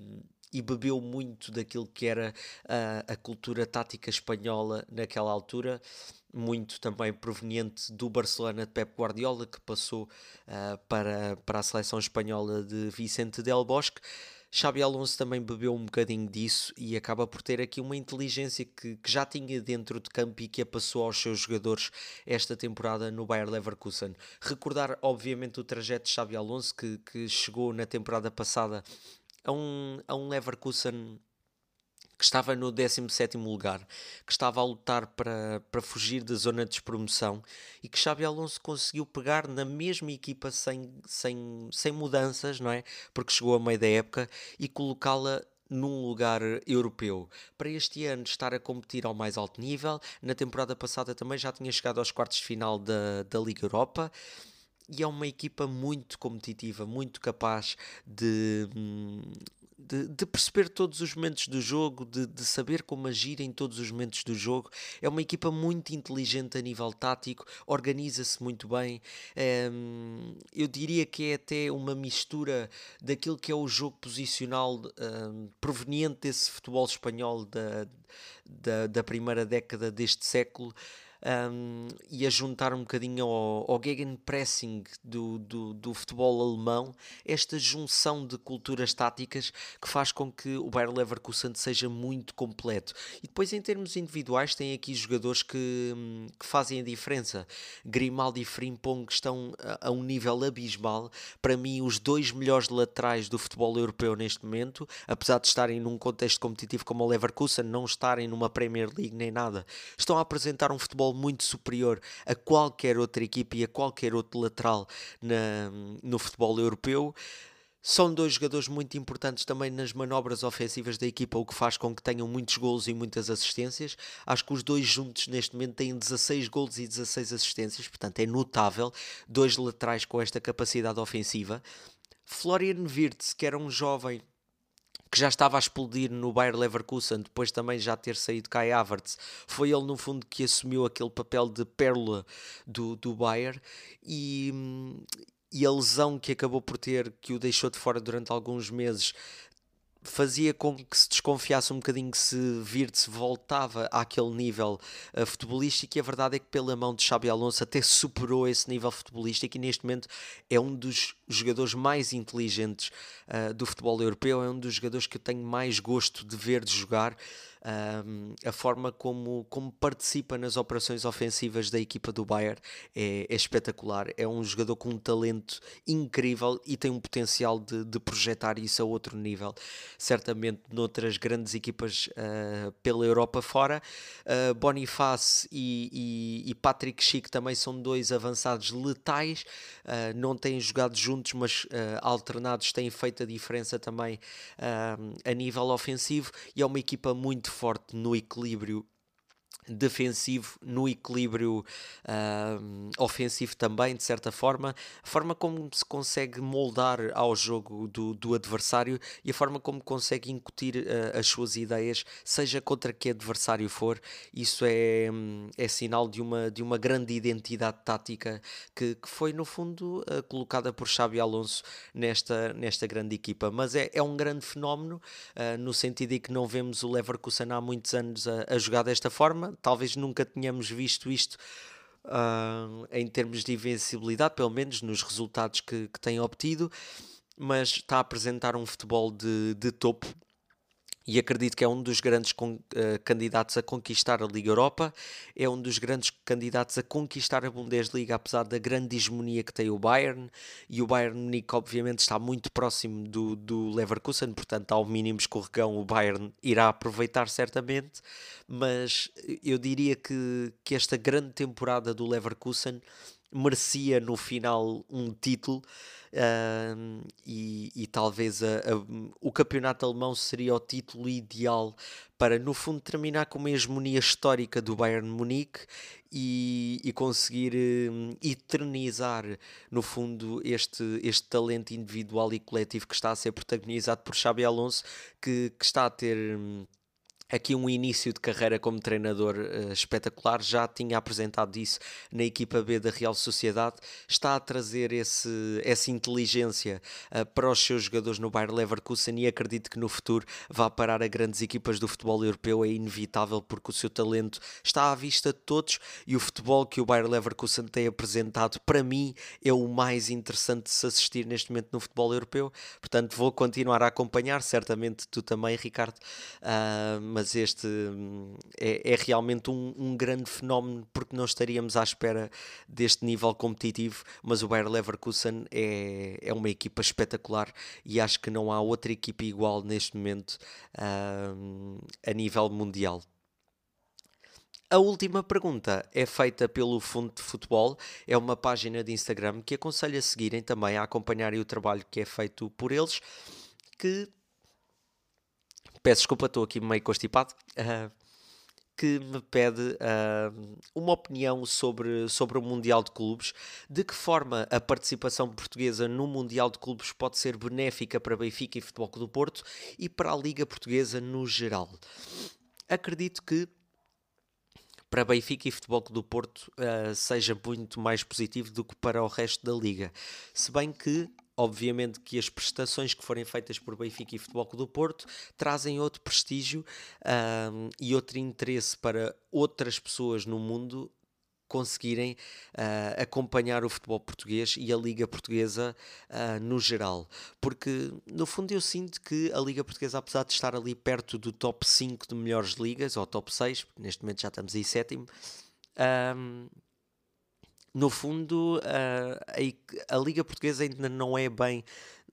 e bebeu muito daquilo que era a, a cultura tática espanhola naquela altura muito também proveniente do Barcelona de Pep Guardiola, que passou uh, para, para a seleção espanhola de Vicente Del Bosque. Xabi Alonso também bebeu um bocadinho disso e acaba por ter aqui uma inteligência que, que, já tinha dentro de campo e que a passou aos seus jogadores esta temporada no Bayer Leverkusen. Recordar, obviamente, o trajeto de Xabi Alonso que, que chegou na temporada passada a um, a um Leverkusen que estava no 17 lugar, que estava a lutar para, para fugir da zona de despromoção e que Xabi Alonso conseguiu pegar na mesma equipa sem, sem, sem mudanças, não é? Porque chegou a meio da época e colocá-la num lugar europeu. Para este ano estar a competir ao mais alto nível, na temporada passada também já tinha chegado aos quartos de final da, da Liga Europa e é uma equipa muito competitiva, muito capaz de, hum, de, de, perceber todos os momentos do jogo, de, de, saber como agir em todos os momentos do jogo. É uma equipa muito inteligente a nível tático, organiza-se muito bem. Um, eu diria que é até uma mistura daquilo que é o jogo posicional um, proveniente desse futebol espanhol da, da, da primeira década deste século um, e a juntar um bocadinho ao, ao gegenpressing do, do, do, futebol alemão, esta junção de culturas táticas que faz com que o Bayer Leverkusen seja muito completo. E depois, em termos individuais, tem aqui jogadores que, que fazem a diferença. Grimaldi e Frimpong estão a, a um nível abismal. Para mim, os dois melhores laterais do futebol europeu neste momento, apesar de estarem num contexto competitivo como o Leverkusen, não estarem numa Premier League nem nada, estão a apresentar um futebol muito superior a qualquer outra equipe e a qualquer outro lateral na, no futebol europeu. São dois jogadores muito importantes também nas manobras ofensivas da equipa, o que faz com que tenham muitos golos e muitas assistências. Acho que os dois juntos neste momento têm 16 golos e 16 assistências, portanto é notável. Dois laterais com esta capacidade ofensiva. Florian Wirtz, que era um jovem que já estava a explodir no Bayer Leverkusen, depois também já ter saído Kai Havertz, foi ele no fundo que assumiu aquele papel de pérola do, do Bayer e, e a lesão que acabou por ter, que o deixou de fora durante alguns meses, fazia com que se desconfiasse um bocadinho que se Virte voltava àquele nível uh, futebolístico e a verdade é que pela mão de Xabi Alonso até superou esse nível futebolístico e neste momento é um dos jogadores mais inteligentes uh, do futebol europeu, é um dos jogadores que eu tenho mais gosto de ver de jogar um, a forma como, como participa nas operações ofensivas da equipa do Bayern é, é, espetacular. É um jogador com um talento incrível e tem um potencial de, de projetar isso a outro nível. Certamente noutras grandes equipas uh, pela Europa fora. Uh, Boniface e, e, e, Patrick Schick também são dois avançados letais. Uh, não têm jogado juntos, mas alternados têm feito a diferença também a nível ofensivo e é uma equipa muito forte no equilíbrio defensivo, no equilíbrio uh, ofensivo também, de certa forma, a forma como se consegue moldar ao jogo do, do adversário e a forma como consegue incutir uh, as suas ideias, seja contra que adversário for, isso é, é sinal de uma, de uma grande identidade tática que, que foi, no fundo, uh, colocada por Xabi Alonso nesta, nesta grande equipa. Mas é, é um grande fenómeno, no sentido de que não vemos o Leverkusen há muitos anos a, a jogar desta forma, talvez nunca tenhamos visto isto uh, em termos de invencibilidade, pelo menos nos resultados que, que tem obtido, mas está a apresentar um futebol de, de topo e acredito que é um dos grandes uh, candidatos a conquistar a Liga Europa, é um dos grandes candidatos a conquistar a Bundesliga, apesar da grande hegemonia que tem o Bayern, e o Bayern Munique obviamente está muito próximo do, do Leverkusen, portanto ao mínimo escorregão o Bayern irá aproveitar certamente, mas eu diria que, que esta grande temporada do Leverkusen merecia no final um título uh, e, e, talvez a, a, o campeonato alemão seria o título ideal para no fundo terminar com uma hegemonia histórica do Bayern Munique e, e conseguir uh, eternizar no fundo este, este talento individual e coletivo que está a ser protagonizado por Xabi Alonso que, que está a ter um, aqui um início de carreira como treinador uh, espetacular, já tinha apresentado isso na equipa B da Real Sociedade, está a trazer esse, essa inteligência uh, para os seus jogadores no Bayer Leverkusen e acredito que no futuro vá parar a grandes equipas do futebol europeu, é inevitável porque o seu talento está à vista de todos e o futebol que o Bayer Leverkusen tem apresentado para mim é o mais interessante de se assistir neste momento no futebol europeu, portanto vou continuar a acompanhar, certamente tu também Ricardo, uh, mas este hum, é, é realmente um, um, grande fenómeno porque não estaríamos à espera deste nível competitivo, mas o Bayer Leverkusen é, é uma equipa espetacular e acho que não há outra equipa igual neste momento uh, a nível mundial. A última pergunta é feita pelo Fundo de Futebol, é uma página de Instagram que aconselho a seguirem também, a acompanharem o trabalho que é feito por eles, que peço desculpa, estou aqui meio constipado, uh, que me pede uh, uma opinião sobre, sobre o Mundial de Clubes, de que forma a participação portuguesa no Mundial de Clubes pode ser benéfica para Benfica e Futebol do Porto e para a Liga Portuguesa no geral. Acredito que para Benfica e Futebol do Porto uh, seja muito mais positivo do que para o resto da liga. Se bem que obviamente que as prestações que forem feitas por Benfica e Futebol Clube do Porto trazem outro prestígio um, e outro interesse para outras pessoas no mundo conseguirem uh, acompanhar o futebol português e a Liga Portuguesa uh, no geral. Porque, no fundo, eu sinto que a Liga Portuguesa, apesar de estar ali perto do top 5 de melhores ligas, ou top 6, neste momento já estamos aí sétimo, um, no fundo, a, a, Liga Portuguesa ainda não é bem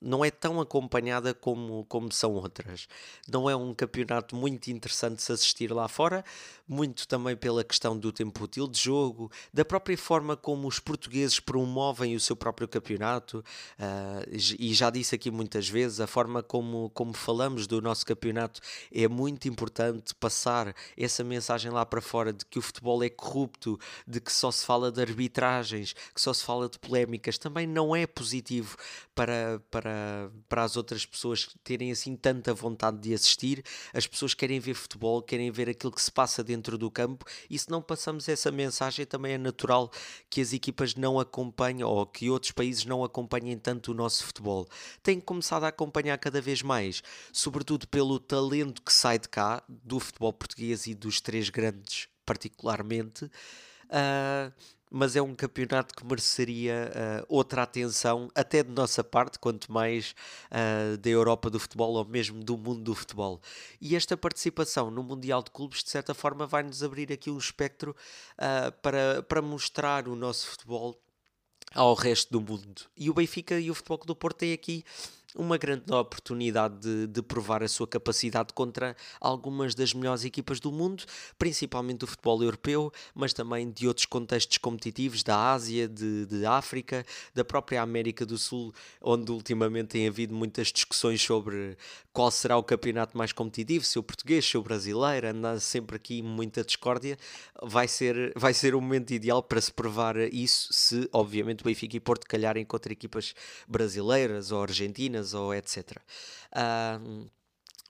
não é tão acompanhada como, como são outras. Não é um campeonato muito interessante se assistir lá fora, muito também pela questão do tempo útil de jogo, da própria forma como os portugueses promovem o seu próprio campeonato, uh, e já disse aqui muitas vezes, a forma como, como falamos do nosso campeonato é muito importante passar essa mensagem lá para fora de que o futebol é corrupto, de que só se fala de arbitragens, que só se fala de polémicas, também não é positivo para, para para, as outras pessoas terem assim tanta vontade de assistir. As pessoas querem ver futebol, querem ver aquilo que se passa dentro do campo e se não passamos essa mensagem também é natural que as equipas não acompanhem ou que outros países não acompanhem tanto o nosso futebol. Têm começado a acompanhar cada vez mais, sobretudo pelo talento que sai de cá, do futebol português e dos três grandes particularmente. Uh, mas é um campeonato que mereceria uh, outra atenção, até de nossa parte, quanto mais uh, da Europa do futebol ou mesmo do mundo do futebol. E esta participação no Mundial de Clubes, de certa forma, vai-nos abrir aqui um espectro uh, para, para mostrar o nosso futebol ao resto do mundo. E o Benfica e o Futebol do Porto têm aqui uma grande oportunidade de, de, provar a sua capacidade contra algumas das melhores equipas do mundo, principalmente do futebol europeu, mas também de outros contextos competitivos da Ásia, de, de África, da própria América do Sul, onde ultimamente tem havido muitas discussões sobre qual será o campeonato mais competitivo, se o português, se o brasileiro, anda sempre aqui muita discórdia. Vai ser, vai ser o momento ideal para se provar isso, se obviamente o Benfica e Porto calharem contra equipas brasileiras ou argentinas ou etc. Um,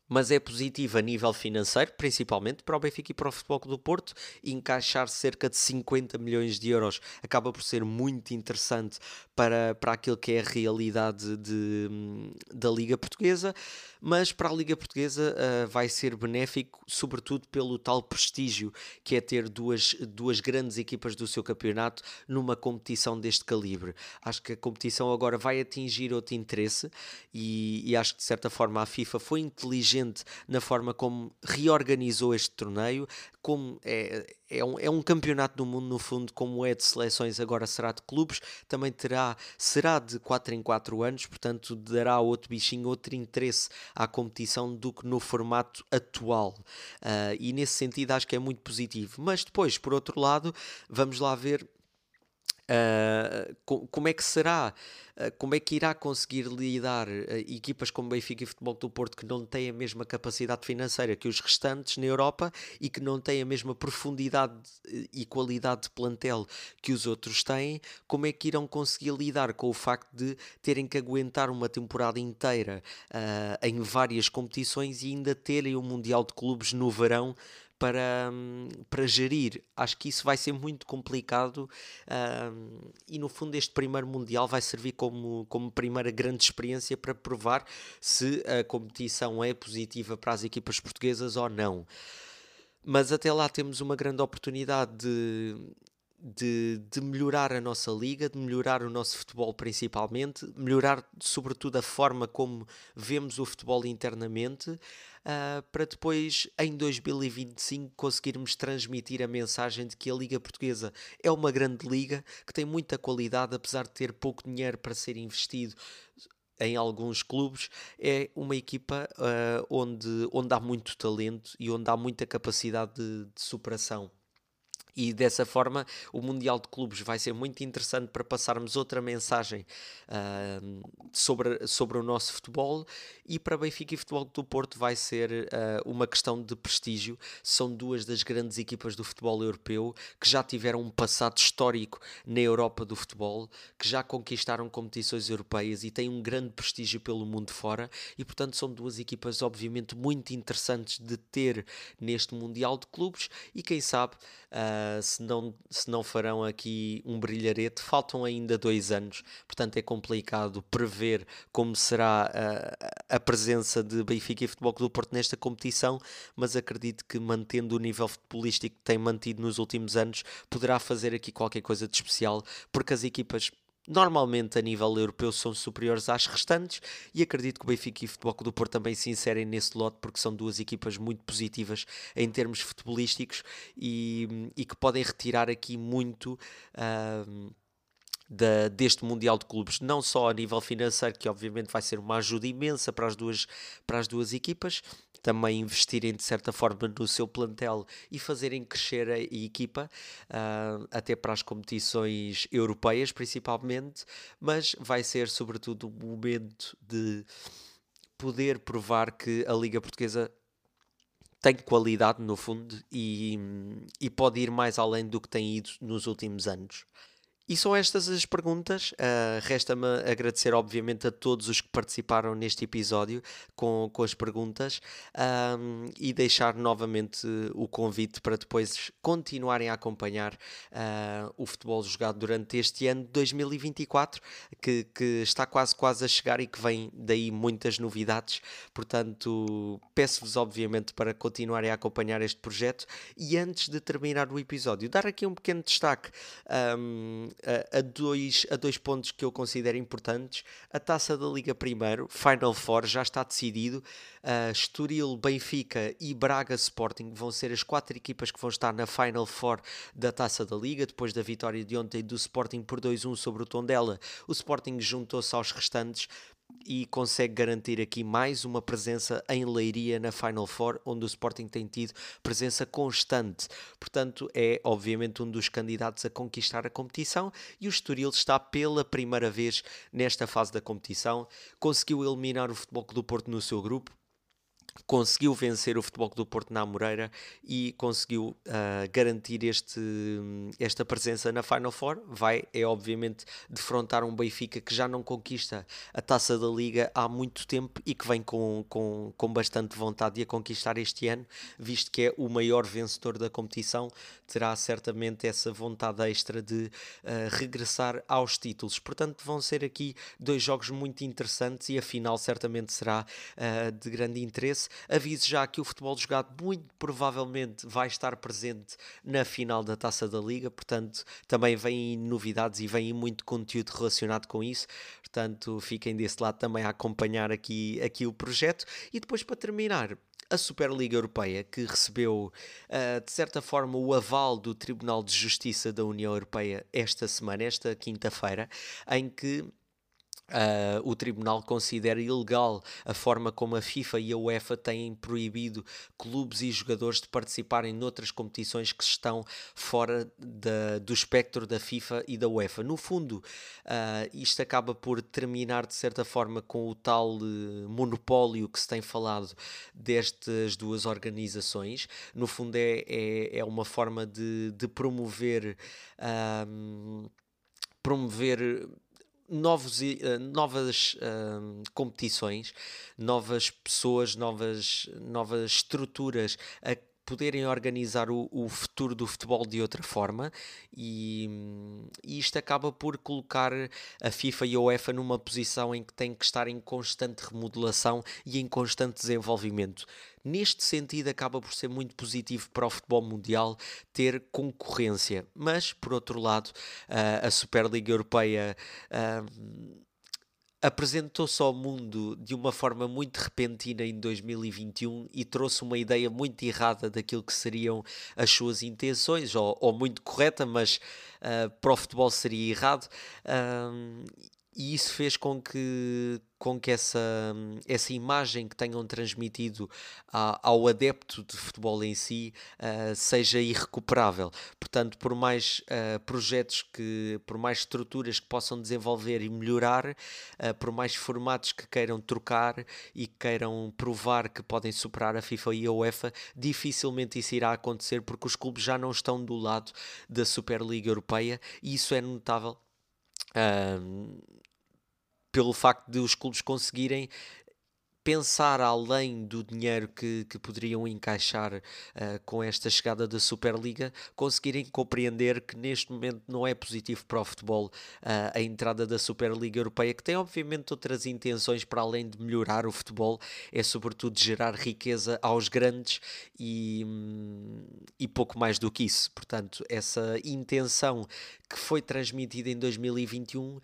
mas é positivo a nível financeiro, principalmente para o Benfica e para o Futebol do Porto, encaixar cerca de 50 milhões de euros acaba por ser muito interessante para, para aquilo que é a realidade de, da Liga Portuguesa, mas para a Liga Portuguesa uh, vai ser benéfico, sobretudo pelo tal prestígio que é ter duas, duas grandes equipas do seu campeonato numa competição deste calibre. Acho que a competição agora vai atingir outro interesse e, e acho que de certa forma a FIFA foi inteligente inteligente na forma como reorganizou este torneio, como é, é, um, é um campeonato do mundo, no fundo, como é de seleções, agora será de clubes, também terá, será de 4 em 4 anos, portanto, dará outro bichinho, outro interesse à competição do que no formato atual. Uh, e nesse sentido, acho que é muito positivo. Mas depois, por outro lado, vamos lá ver Uh, como é que será? Uh, como é que irá conseguir lidar uh, equipas como Benfica e Futebol do Porto que não têm a mesma capacidade financeira que os restantes na Europa e que não têm a mesma profundidade e qualidade de plantel que os outros têm? Como é que irão conseguir lidar com o facto de terem que aguentar uma temporada inteira em várias competições e ainda terem o um Mundial de Clubes no verão? Para, para gerir. Acho que isso vai ser muito complicado e, no fundo, este primeiro Mundial vai servir como, como primeira grande experiência para provar se a competição é positiva para as equipas portuguesas ou não. Mas até lá temos uma grande oportunidade de, de, de, melhorar a nossa liga, de melhorar o nosso futebol principalmente, melhorar sobretudo a forma como vemos o futebol internamente uh, para depois, em 2025, conseguirmos transmitir a mensagem de que a Liga Portuguesa é uma grande liga, que tem muita qualidade, apesar de ter pouco dinheiro para ser investido em alguns clubes, é uma equipa uh, onde, onde há muito talento e onde há muita capacidade de, de superação. E dessa forma, o Mundial de Clubes vai ser muito interessante para passarmos outra mensagem uh, sobre, sobre o nosso futebol. E para Benfica e Futebol do Porto vai ser uh, uma questão de prestígio. São duas das grandes equipas do futebol europeu que já tiveram um passado histórico na Europa do futebol, que já conquistaram competições europeias e têm um grande prestígio pelo mundo fora. E portanto, são duas equipas, obviamente, muito interessantes de ter neste Mundial de Clubes. E quem sabe. Uh, se, não, se não farão aqui um brilharete. Faltam ainda dois anos, portanto é complicado prever como será a, a presença de Benfica e Futebol Clube do Porto nesta competição, mas acredito que mantendo o nível futebolístico que tem mantido nos últimos anos, poderá fazer aqui qualquer coisa de especial, porque as equipas normalmente a nível europeu são superiores às restantes e acredito que o Benfica e o Futebol do Porto também se inserem nesse lote porque são duas equipas muito positivas em termos futebolísticos e, e que podem retirar aqui muito da, deste Mundial de Clubes, não só a nível financeiro, que obviamente vai ser uma ajuda imensa para as duas, para as duas equipas, também investirem de certa forma no seu plantel e fazerem crescer a, equipa, uh, até para as competições europeias principalmente, mas vai ser sobretudo o momento de poder provar que a Liga Portuguesa tem qualidade no fundo e, e pode ir mais além do que tem ido nos últimos anos. E são estas as perguntas. Uh, Resta-me agradecer, obviamente, a todos os que participaram neste episódio com, com as perguntas um, e deixar novamente o convite para depois continuarem a acompanhar uh, o futebol jogado durante este ano de 2024, que, que está quase, quase a chegar e que vem daí muitas novidades. Portanto, peço-vos, obviamente, para continuarem a acompanhar este projeto. E antes de terminar o episódio, dar aqui um pequeno destaque. Um, a, dois, a dois pontos que eu considero importantes. A taça da Liga Primeiro, Final Four, já está decidido. Uh, Estoril, Benfica e Braga Sporting vão ser as quatro equipas que vão estar na Final Four da taça da Liga, depois da vitória de ontem do Sporting por 2-1 sobre o Tondela. O Sporting juntou-se aos restantes e consegue garantir aqui mais uma presença em Leiria na Final Four, onde o Sporting tem tido presença constante. Portanto, é obviamente um dos candidatos a conquistar a competição e o Estoril está pela primeira vez nesta fase da competição. Conseguiu eliminar o Futebol Clube do Porto no seu grupo, conseguiu vencer o Futebol do Porto na Moreira e conseguiu uh, garantir este, esta presença na Final Four. Vai, é obviamente, defrontar um Benfica que já não conquista a taça da Liga há muito tempo e que vem com, com, com bastante vontade de a conquistar este ano, visto que é o maior vencedor da competição, terá certamente essa vontade extra de uh, regressar aos títulos. Portanto, vão ser aqui dois jogos muito interessantes e a final certamente será uh, de grande interesse interesse. Aviso já que o futebol jogado muito provavelmente vai estar presente na final da Taça da Liga, portanto, também vêm novidades e vem muito conteúdo relacionado com isso. Portanto, fiquem desse lado também a acompanhar aqui, aqui o projeto. E depois, para terminar, a Superliga Europeia, que recebeu, uh, de certa forma, o aval do Tribunal de Justiça da União Europeia esta semana, esta quinta-feira, em que Uh, o Tribunal considera ilegal a forma como a FIFA e a UEFA têm proibido clubes e jogadores de participarem noutras competições que estão fora do espectro da FIFA e da UEFA. No fundo, uh, isto acaba por terminar de certa forma com o tal uh, monopólio que se tem falado destas duas organizações. No fundo, é, é, é uma forma de, de promover. promover novos, uh, novas uh, competições, novas pessoas, novas, novas estruturas a poderem organizar o, o, futuro do futebol de outra forma e, e, isto acaba por colocar a FIFA e a UEFA numa posição em que tem que estar em constante remodelação e em constante desenvolvimento. Neste sentido, acaba por ser muito positivo para o futebol mundial ter concorrência, mas por outro lado, a Superliga Europeia apresentou-se ao mundo de uma forma muito repentina em 2021 e trouxe uma ideia muito errada daquilo que seriam as suas intenções, ou, ou muito correta, mas uh, para o futebol seria errado. E isso fez com que, com que essa, essa imagem que tenham transmitido ao adepto de futebol em si uh, seja irrecuperável. Portanto, por mais uh, projetos que, por mais estruturas que possam desenvolver e melhorar, uh, por mais formatos que queiram trocar e queiram provar que podem superar a FIFA e a UEFA, dificilmente isso irá acontecer porque os clubes já não estão do lado da Superliga Europeia e isso é notável. Pelo facto de os clubes conseguirem pensar além do dinheiro que, que poderiam encaixar uh, com esta chegada da Superliga, conseguirem compreender que neste momento não é positivo para o futebol uh, a entrada da Superliga Europeia, que tem obviamente outras intenções para além de melhorar o futebol, é sobretudo gerar riqueza aos grandes e, hum, e pouco mais do que isso. Portanto, essa intenção que foi transmitida em 2021 uh,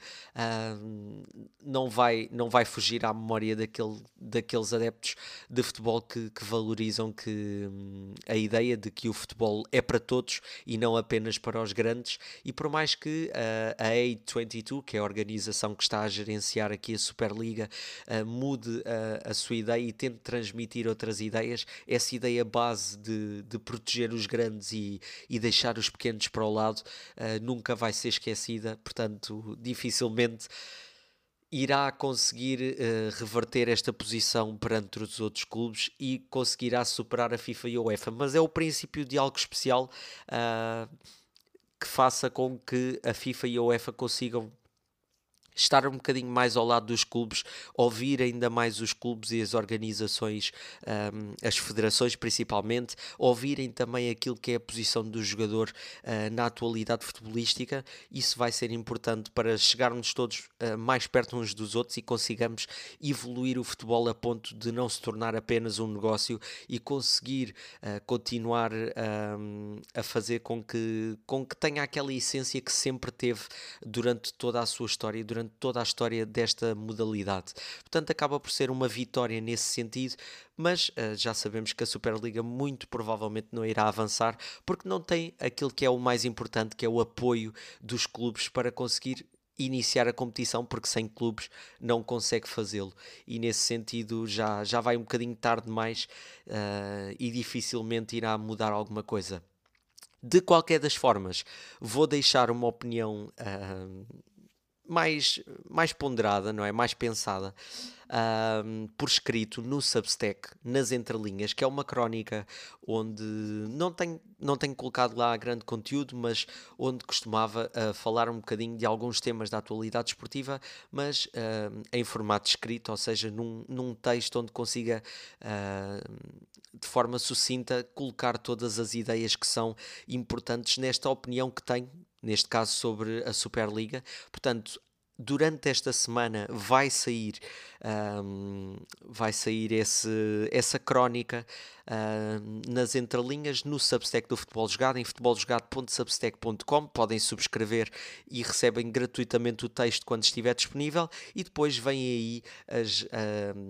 não, vai, não vai fugir à memória daquele daqueles adeptos de futebol que, que valorizam que hum, a ideia de que o futebol é para todos e não apenas para os grandes, e por mais que uh, a A22, que é a organização que está a gerenciar aqui a Superliga, uh, mude uh, a sua ideia e tente transmitir outras ideias, essa ideia base de, de proteger os grandes e, e deixar os pequenos para o lado nunca vai ser esquecida, portanto, dificilmente irá conseguir uh, reverter esta posição perante os outros clubes e conseguirá superar a FIFA e a UEFA. Mas é o princípio de algo especial uh, que faça com que a FIFA e a UEFA consigam estar um bocadinho mais ao lado dos clubes, ouvir ainda mais os clubes e as organizações, um, as federações principalmente, ouvirem também aquilo que é a posição do jogador uh, na atualidade futebolística. Isso vai ser importante para chegarmos todos uh, mais perto uns dos outros e consigamos evoluir o futebol a ponto de não se tornar apenas um negócio e conseguir uh, continuar a fazer com que, com que tenha aquela essência que sempre teve durante toda a sua história, durante toda a história desta modalidade. Portanto, acaba por ser uma vitória nesse sentido, mas uh, já sabemos que a Superliga muito provavelmente não irá avançar porque não tem aquilo que é o mais importante, que é o apoio dos clubes para conseguir iniciar a competição, porque sem clubes não consegue fazê-lo. E nesse sentido já, já vai um bocadinho tarde demais uh, e dificilmente irá mudar alguma coisa. De qualquer das formas, vou deixar uma opinião uh, mais, mais ponderada, não é? Mais pensada, por escrito no Substack, nas entrelinhas, que é uma crónica onde não tenho, não tenho colocado lá grande conteúdo, mas onde costumava uh, falar um bocadinho de alguns temas da atualidade esportiva, mas uh, em formato escrito, ou seja, num, num texto onde consiga uh, de forma sucinta colocar todas as ideias que são importantes nesta opinião que tenho neste caso sobre a Superliga. Portanto, durante esta semana vai sair, um, vai sair esse, essa crónica uh, nas entrelinhas no Substack do Futebol Jogado, em futeboljogado.substack.com. Podem subscrever e recebem gratuitamente o texto quando estiver disponível. E depois vêm aí as uh,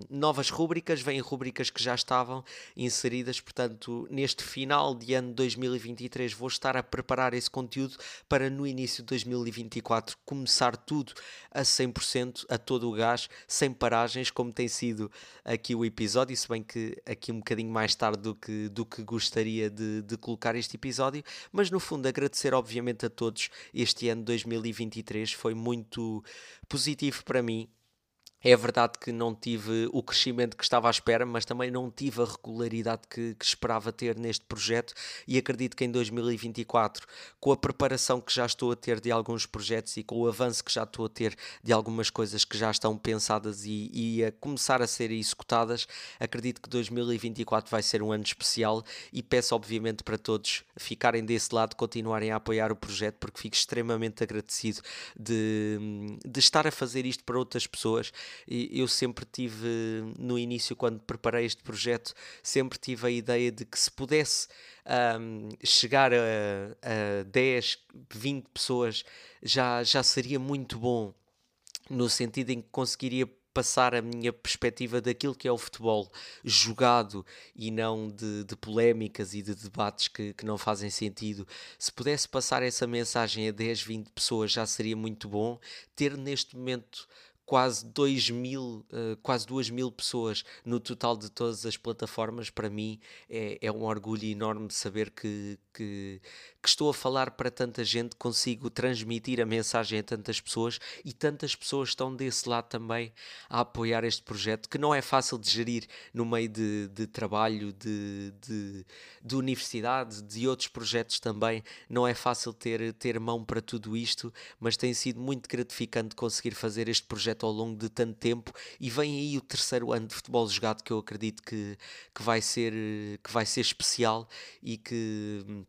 novas rúbricas, vêm rúbricas que já estavam inseridas. Portanto, neste final de ano 2023, vou estar a preparar esse conteúdo para no início de 2024 começar tudo a 100%, a todo o gás, sem paragens, como tem sido aqui o episódio. Se bem que aqui um bocadinho mais tarde do que, do que gostaria de, de colocar este episódio, mas no fundo agradecer obviamente a todos. Este ano 2023 foi muito positivo para mim é verdade que não tive o crescimento que estava à espera, mas também não tive a regularidade que, que, esperava ter neste projeto. E acredito que em 2024, com a preparação que já estou a ter de alguns projetos e com o avanço que já estou a ter de algumas coisas que já estão pensadas e, e a começar a ser executadas, acredito que 2024 vai ser um ano especial. E peço obviamente para todos ficarem desse lado, continuarem a apoiar o projeto, porque fico extremamente agradecido de, de estar a fazer isto para outras pessoas eu sempre tive, no início, quando preparei este projeto, sempre tive a ideia de que se pudesse um, chegar a, a 10, 20 pessoas já, já seria muito bom, no sentido em que conseguiria passar a minha perspectiva daquilo que é o futebol jogado e não de, de polémicas e de debates que, que, não fazem sentido. Se pudesse passar essa mensagem a 10, 20 pessoas já seria muito bom. Ter neste momento quase 2 mil, uh, quase 2 mil pessoas no total de todas as plataformas, para mim é, é um orgulho enorme saber que, que, que, estou a falar para tanta gente, consigo transmitir a mensagem a tantas pessoas e tantas pessoas estão desse lado também a apoiar este projeto, que não é fácil de gerir no meio de, de trabalho, de, de, de universidade, de outros projetos também. Não é fácil ter, ter mão para tudo isto, mas tem sido muito gratificante conseguir fazer este projeto projeto ao longo de tanto tempo e vem aí o terceiro ano de futebol jogado que eu acredito que, que, vai, ser, que vai ser especial e que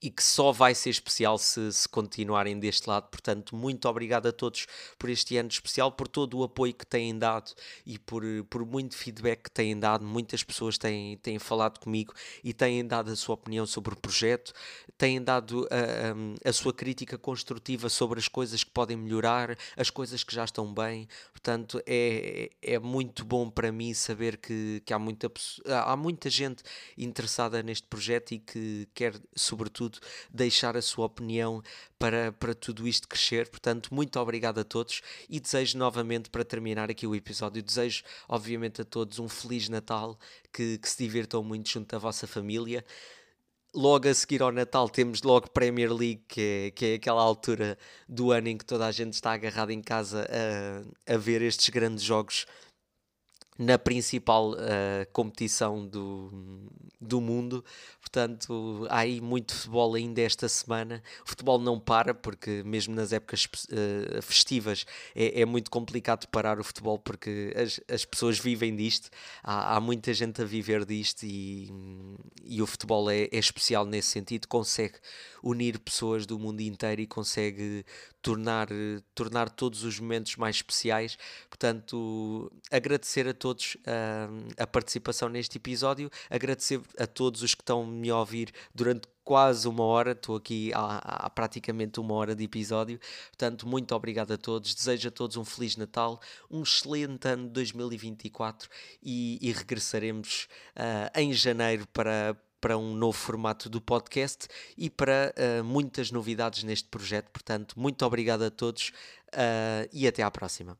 e que só vai ser especial se, se, continuarem deste lado. Portanto, muito obrigado a todos por este ano especial, por todo o apoio que têm dado e por, por muito feedback que têm dado. Muitas pessoas têm, têm falado comigo e têm dado a sua opinião sobre o projeto, têm dado a, a, a sua crítica construtiva sobre as coisas que podem melhorar, as coisas que já estão bem. Portanto, é, é muito bom para mim saber que, que há, muita, há muita gente interessada neste projeto e que quer, sobretudo, deixar a sua opinião para, para tudo isto crescer. Portanto, muito obrigado a todos e desejo novamente, para terminar aqui o episódio, desejo obviamente a todos um Feliz Natal, que, que se divirtam muito junto à vossa família logo a seguir ao Natal temos logo Premier League, que é, que é aquela altura do ano em que toda a gente está agarrada em casa a, a ver estes grandes jogos na principal uh, competição do, do mundo. Portanto, há aí muito futebol ainda esta semana. O futebol não para, porque mesmo nas épocas uh, festivas é, é, muito complicado parar o futebol, porque as, as pessoas vivem disto. Há, há muita gente a viver disto e, e o futebol é, é especial nesse sentido. Consegue unir pessoas do mundo inteiro e consegue tornar, tornar todos os momentos mais especiais. Portanto, agradecer a todos uh, a participação neste episódio, agradecer a todos os que estão me a ouvir durante quase uma hora, estou aqui há, há, praticamente uma hora de episódio, portanto, muito obrigado a todos, desejo a todos um Feliz Natal, um excelente ano de 2024 e, e regressaremos uh, em janeiro para, para um novo formato do podcast e para uh, muitas novidades neste projeto. Portanto, muito obrigado a todos uh, e até à próxima.